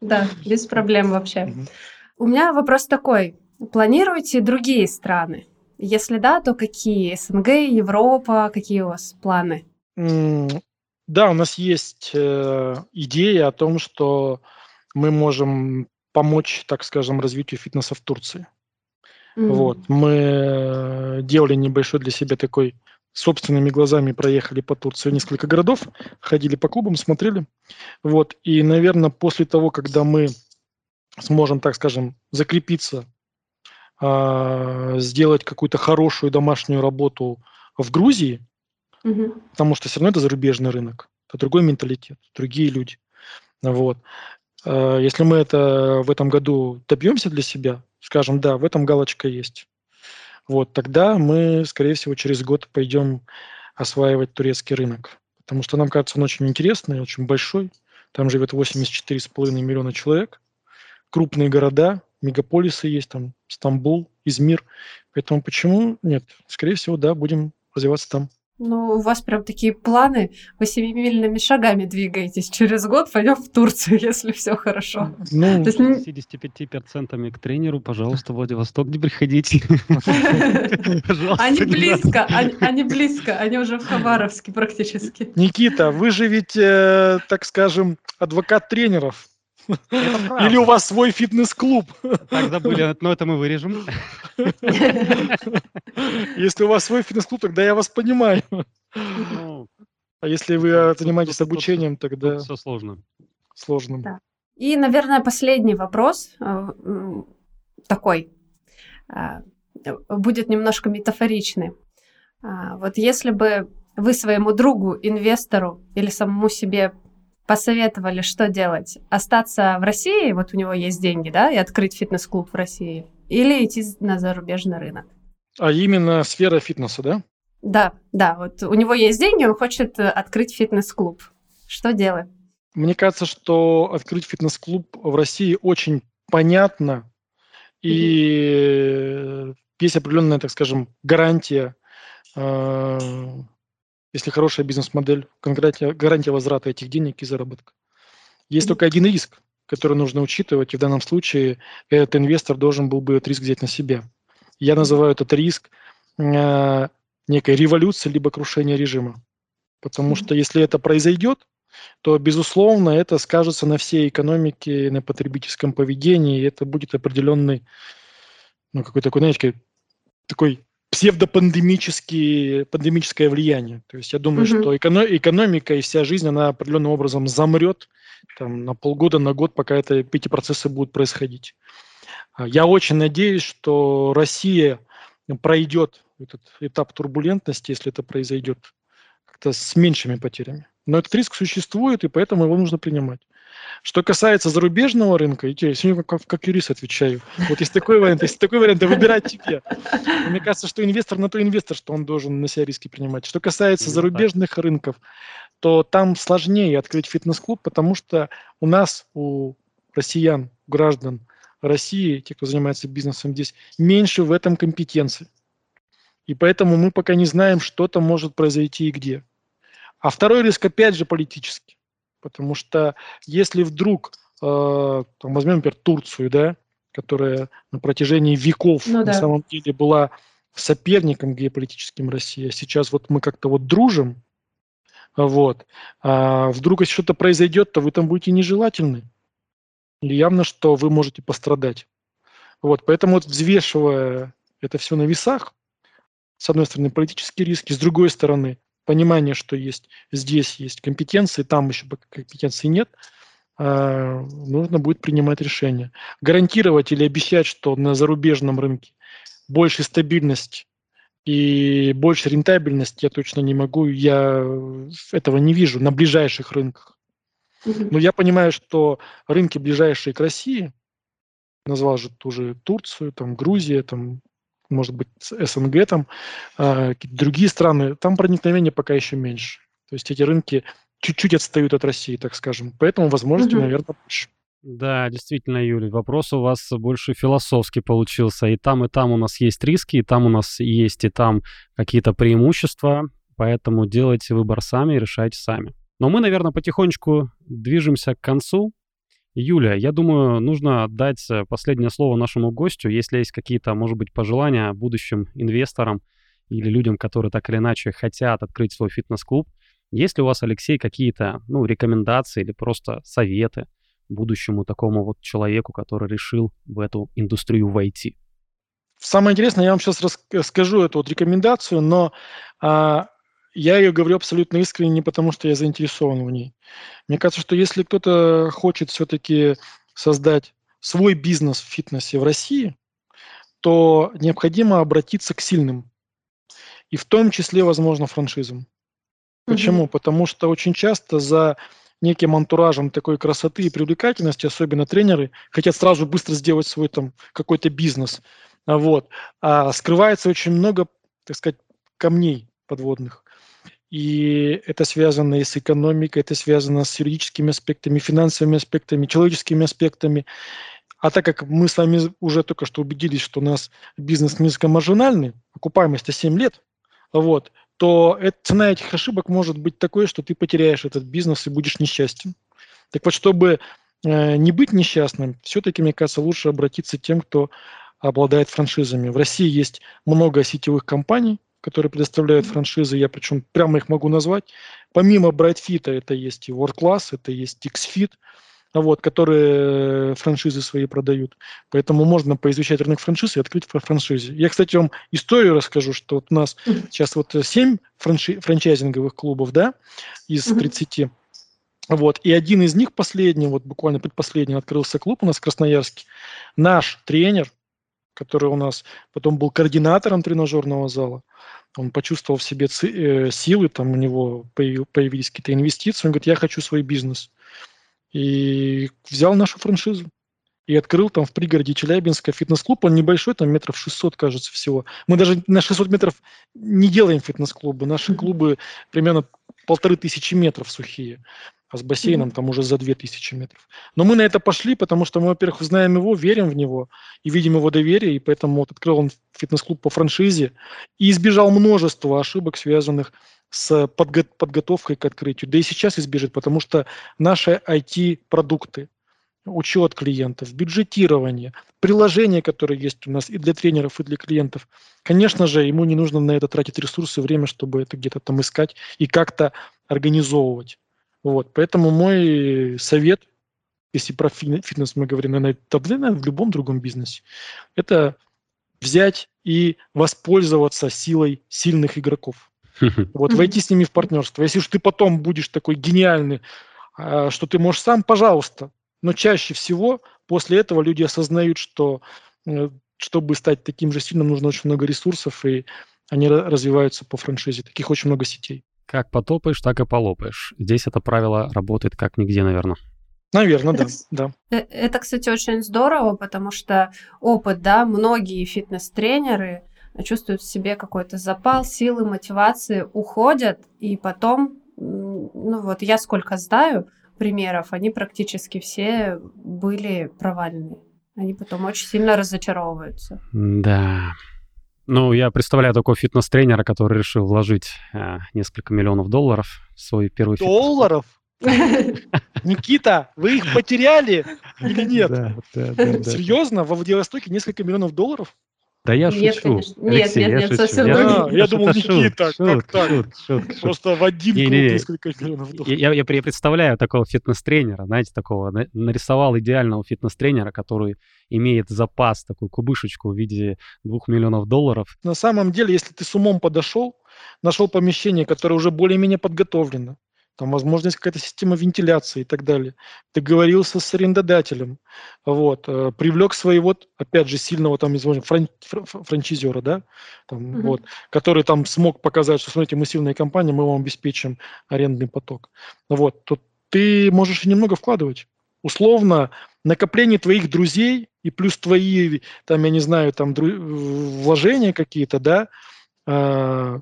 Да, без проблем вообще. У меня вопрос такой. Планируете другие страны? Если да, то какие? СНГ, Европа, какие у вас планы? Да, у нас есть э, идея о том, что мы можем помочь, так скажем, развитию фитнеса в Турции. Mm-hmm. Вот, мы делали небольшой для себя такой собственными глазами проехали по Турции несколько городов, ходили по клубам, смотрели. Вот, и, наверное, после того, когда мы сможем, так скажем, закрепиться, э, сделать какую-то хорошую домашнюю работу в Грузии, Угу. Потому что все равно это зарубежный рынок, это другой менталитет, другие люди. Вот. А, если мы это в этом году добьемся для себя, скажем, да, в этом галочка есть, вот, тогда мы, скорее всего, через год пойдем осваивать турецкий рынок. Потому что нам кажется, он очень интересный, очень большой. Там живет 84,5 миллиона человек. Крупные города, мегаполисы есть, там Стамбул, Измир. Поэтому почему нет? Скорее всего, да, будем развиваться там. Ну, у вас прям такие планы, вы семимильными шагами двигаетесь. Через год пойдем в Турцию, если все хорошо. Ну, с 55% к тренеру, пожалуйста, Владивосток не приходите. Они близко, они близко, они уже в Хабаровске практически. Никита, вы же ведь, э, так скажем, адвокат тренеров. Или у вас свой фитнес-клуб? Так, забыли, но это мы вырежем. Если у вас свой фитнес-клуб, тогда я вас понимаю. Ну, а если вы занимаетесь обучением, тогда... Все сложно. Сложно. И, наверное, последний вопрос э, такой, э, будет немножко метафоричный. А, вот если бы вы своему другу, инвестору или самому себе посоветовали, что делать? Остаться в России, вот у него есть деньги, да, и открыть фитнес-клуб в России, или идти на зарубежный рынок? А именно сфера фитнеса, да? Да, да, вот у него есть деньги, он хочет э, открыть фитнес-клуб. Что делать? Мне кажется, что открыть фитнес-клуб в России очень понятно, и есть определенная, так скажем, гарантия э, если хорошая бизнес-модель, гарантия, гарантия возврата этих денег и заработка. Есть mm-hmm. только один риск, который нужно учитывать, и в данном случае этот инвестор должен был бы этот риск взять на себя. Я называю этот риск э, некой революции либо крушения режима. Потому mm-hmm. что если это произойдет, то, безусловно, это скажется на всей экономике, на потребительском поведении, и это будет определенный, ну, какой-то такой, знаете, такой псевдопандемические, пандемическое влияние. То есть я думаю, mm-hmm. что эконом, экономика и вся жизнь, она определенным образом замрет там, на полгода, на год, пока это, эти процессы будут происходить. А, я очень надеюсь, что Россия пройдет этот этап турбулентности, если это произойдет, как-то с меньшими потерями. Но этот риск существует, и поэтому его нужно принимать. Что касается зарубежного рынка, я сегодня как, как юрист отвечаю. Вот есть такой вариант, есть такой вариант, да выбирать тебе. Мне кажется, что инвестор на то инвестор, что он должен на себя риски принимать. Что касается зарубежных рынков, то там сложнее открыть фитнес-клуб, потому что у нас, у россиян, граждан России, те, кто занимается бизнесом здесь, меньше в этом компетенции. И поэтому мы пока не знаем, что там может произойти и где. А второй риск, опять же, политический. Потому что если вдруг, э, там, возьмем, например, Турцию, да, которая на протяжении веков ну, на да. самом деле была соперником геополитическим России, а сейчас вот мы как-то вот дружим, вот, а вдруг если что-то произойдет, то вы там будете нежелательны. И явно, что вы можете пострадать. Вот, поэтому вот взвешивая это все на весах, с одной стороны, политические риски, с другой стороны, понимание, что есть здесь есть компетенции, там еще компетенции нет, а, нужно будет принимать решение. Гарантировать или обещать, что на зарубежном рынке больше стабильность и больше рентабельность я точно не могу, я этого не вижу на ближайших рынках. Но я понимаю, что рынки ближайшие к России, назвал же ту же Турцию, там Грузия, там может быть, СНГ, там, э, другие страны, там проникновение пока еще меньше. То есть эти рынки чуть-чуть отстают от России, так скажем. Поэтому возможности, угу. наверное, больше. Да, действительно, Юлий, вопрос у вас больше философский получился. И там, и там у нас есть риски, и там у нас есть, и там какие-то преимущества. Поэтому делайте выбор сами и решайте сами. Но мы, наверное, потихонечку движемся к концу. Юля, я думаю, нужно дать э, последнее слово нашему гостю. Если есть какие-то, может быть, пожелания будущим инвесторам или людям, которые так или иначе хотят открыть свой фитнес-клуб, есть ли у вас, Алексей, какие-то ну, рекомендации или просто советы будущему такому вот человеку, который решил в эту индустрию войти? Самое интересное, я вам сейчас расскажу эту вот рекомендацию, но а, я ее говорю абсолютно искренне не потому, что я заинтересован в ней. Мне кажется, что если кто-то хочет все-таки создать свой бизнес в фитнесе в России, то необходимо обратиться к сильным. И в том числе, возможно, франшизам. Почему? Угу. Потому что очень часто за неким антуражем такой красоты и привлекательности, особенно тренеры, хотят сразу быстро сделать свой там какой-то бизнес. Вот. А скрывается очень много, так сказать, камней подводных. И это связано и с экономикой, это связано с юридическими аспектами, финансовыми аспектами, человеческими аспектами. А так как мы с вами уже только что убедились, что у нас бизнес низкомаржинальный, окупаемость 7 лет, вот, то цена этих ошибок может быть такой, что ты потеряешь этот бизнес и будешь несчастен. Так вот, чтобы э, не быть несчастным, все-таки, мне кажется, лучше обратиться к тем, кто обладает франшизами. В России есть много сетевых компаний, которые предоставляют франшизы, я причем прямо их могу назвать. Помимо Brightfit это есть и World Class, это есть XFit, вот, которые франшизы свои продают. Поэтому можно поизучать рынок франшиз и открыть франшизе. Я, кстати, вам историю расскажу, что вот у нас сейчас вот 7 франши- франчайзинговых клубов, да, из 30. Вот, и один из них, последний, вот буквально предпоследний, открылся клуб у нас в Красноярске. Наш тренер, который у нас потом был координатором тренажерного зала, он почувствовал в себе ци- э, силы, там у него появились какие-то инвестиции, он говорит, я хочу свой бизнес. И взял нашу франшизу и открыл там в пригороде Челябинска фитнес-клуб. Он небольшой, там метров 600, кажется, всего. Мы даже на 600 метров не делаем фитнес-клубы. Наши клубы примерно полторы тысячи метров сухие, а с бассейном там уже за две тысячи метров. Но мы на это пошли, потому что мы, во-первых, знаем его, верим в него и видим его доверие, и поэтому вот открыл он фитнес-клуб по франшизе и избежал множества ошибок, связанных с подго- подготовкой к открытию, да и сейчас избежит, потому что наши IT-продукты, учет клиентов, бюджетирование, приложения, которые есть у нас и для тренеров, и для клиентов, конечно же, ему не нужно на это тратить ресурсы, время, чтобы это где-то там искать и как-то организовывать. Вот, поэтому мой совет, если про фитнес мы говорим, наверное, это в любом другом бизнесе, это взять и воспользоваться силой сильных игроков. Вот войти с ними в партнерство. Если уж ты потом будешь такой гениальный, а, что ты можешь сам, пожалуйста. Но чаще всего после этого люди осознают, что э, чтобы стать таким же сильным, нужно очень много ресурсов, и они развиваются по франшизе. Таких очень много сетей. Как потопаешь, так и полопаешь. Здесь это правило работает как нигде, наверное. Наверное, да, да. Э, это, кстати, очень здорово, потому что опыт, да, многие фитнес-тренеры чувствуют в себе какой-то запал, силы, мотивации, уходят, и потом, ну вот я сколько знаю примеров, они практически все были провальные. Они потом очень сильно разочаровываются. Да. Ну, я представляю такого фитнес-тренера, который решил вложить э, несколько миллионов долларов в свой первый. Долларов? Никита, вы их потеряли или нет? Серьезно? Во Владивостоке несколько миллионов долларов? Да я нет, шучу. Конечно. Алексей, нет, нет, я нет, совсем я, я думал, Никита, шут, как так? Шут, шут, шут. Просто в один клуб несколько миллионов долларов. Я, я, я представляю такого фитнес-тренера, знаете, такого, нарисовал идеального фитнес-тренера, который имеет запас, такую кубышечку в виде двух миллионов долларов. На самом деле, если ты с умом подошел, нашел помещение, которое уже более-менее подготовлено, там, возможно, есть какая-то система вентиляции и так далее. Договорился с арендодателем, вот, э, привлек своего, опять же, сильного там, возможно, фран, франчизера, да, там, mm-hmm. вот, который там смог показать, что, смотрите, мы сильная компания, мы вам обеспечим арендный поток. Вот, то ты можешь немного вкладывать. Условно, накопление твоих друзей и плюс твои, там, я не знаю, там, дру... вложения какие-то, да, э,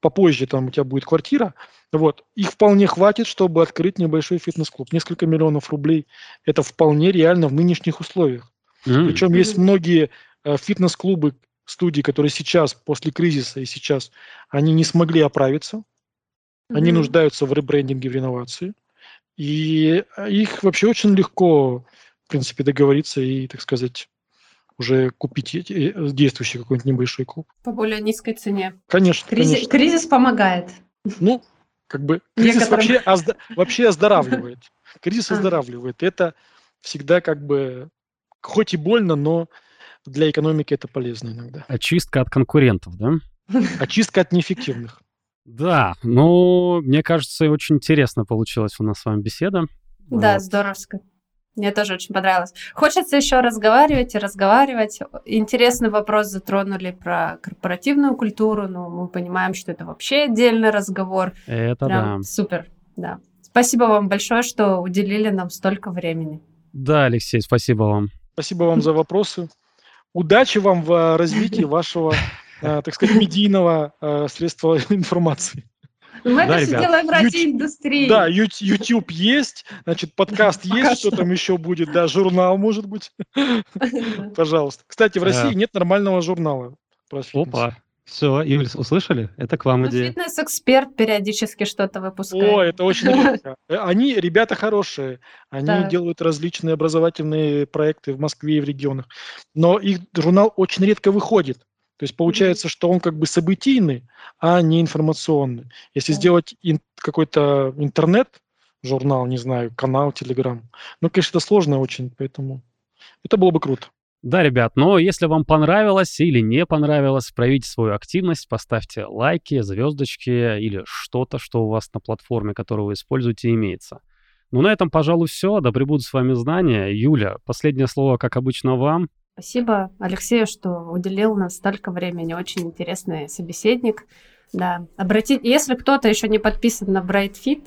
попозже там у тебя будет квартира, вот. Их вполне хватит, чтобы открыть небольшой фитнес-клуб. Несколько миллионов рублей – это вполне реально в нынешних условиях. Mm. Причем mm-hmm. есть многие э, фитнес-клубы, студии, которые сейчас, после кризиса и сейчас, они не смогли оправиться. Mm-hmm. Они нуждаются в ребрендинге, в реновации. И э, их вообще очень легко, в принципе, договориться и, так сказать, уже купить э, действующий какой-нибудь небольшой клуб. По более низкой цене. Конечно. Кризис, конечно. кризис помогает. Ну, как бы кризис Некоторым... вообще, озда... вообще оздоравливает. Кризис оздоравливает. Это всегда как бы, хоть и больно, но для экономики это полезно иногда. Очистка от конкурентов, да? Очистка от неэффективных. Да, ну, мне кажется, очень интересно получилась у нас с вами беседа. Да, вот. здоровско. Мне тоже очень понравилось. Хочется еще разговаривать и разговаривать. Интересный вопрос затронули про корпоративную культуру, но мы понимаем, что это вообще отдельный разговор. Это Прям да. Супер, да. Спасибо вам большое, что уделили нам столько времени. Да, Алексей, спасибо вам. Спасибо вам за вопросы. Удачи вам в э, развитии вашего, э, так сказать, медийного э, средства информации. Мы да, это все делаем ради индустрии. Да, YouTube есть, значит, подкаст есть, что там еще будет, да, журнал, может быть. Пожалуйста. Кстати, в России нет нормального журнала. Опа. Все, Юль, услышали? Это к вам Ну, идея. Фитнес-эксперт периодически что-то выпускает. О, это очень редко. Э, Они, ребята хорошие, они Да. делают различные образовательные проекты в Москве и в регионах, но их журнал очень редко выходит. То есть получается, что он как бы событийный, а не информационный. Если сделать ин- какой-то интернет, журнал, не знаю, канал, телеграм, ну, конечно, это сложно очень, поэтому это было бы круто. Да, ребят, но если вам понравилось или не понравилось, проявите свою активность, поставьте лайки, звездочки или что-то, что у вас на платформе, которую вы используете, имеется. Ну, на этом, пожалуй, все. Да пребудут с вами знания. Юля, последнее слово, как обычно, вам. Спасибо Алексею, что уделил нам столько времени. Очень интересный собеседник. Да. Обратить, если кто-то еще не подписан на BrightFit,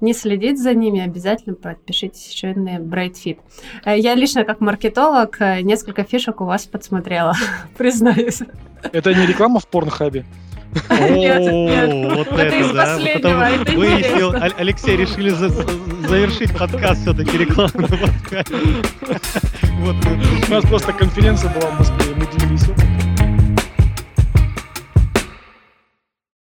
не следить за ними, обязательно подпишитесь еще и на BrightFit. Э, Я лично, как маркетолог, э, несколько фишек у вас подсмотрела, признаюсь. Это не реклама в порнхабе. О, вот Это да. Это выяснил. Алексей, решили за- за- завершить подкаст все-таки рекламным подкастом. Вот. У нас просто конференция была в Москве, мы делились.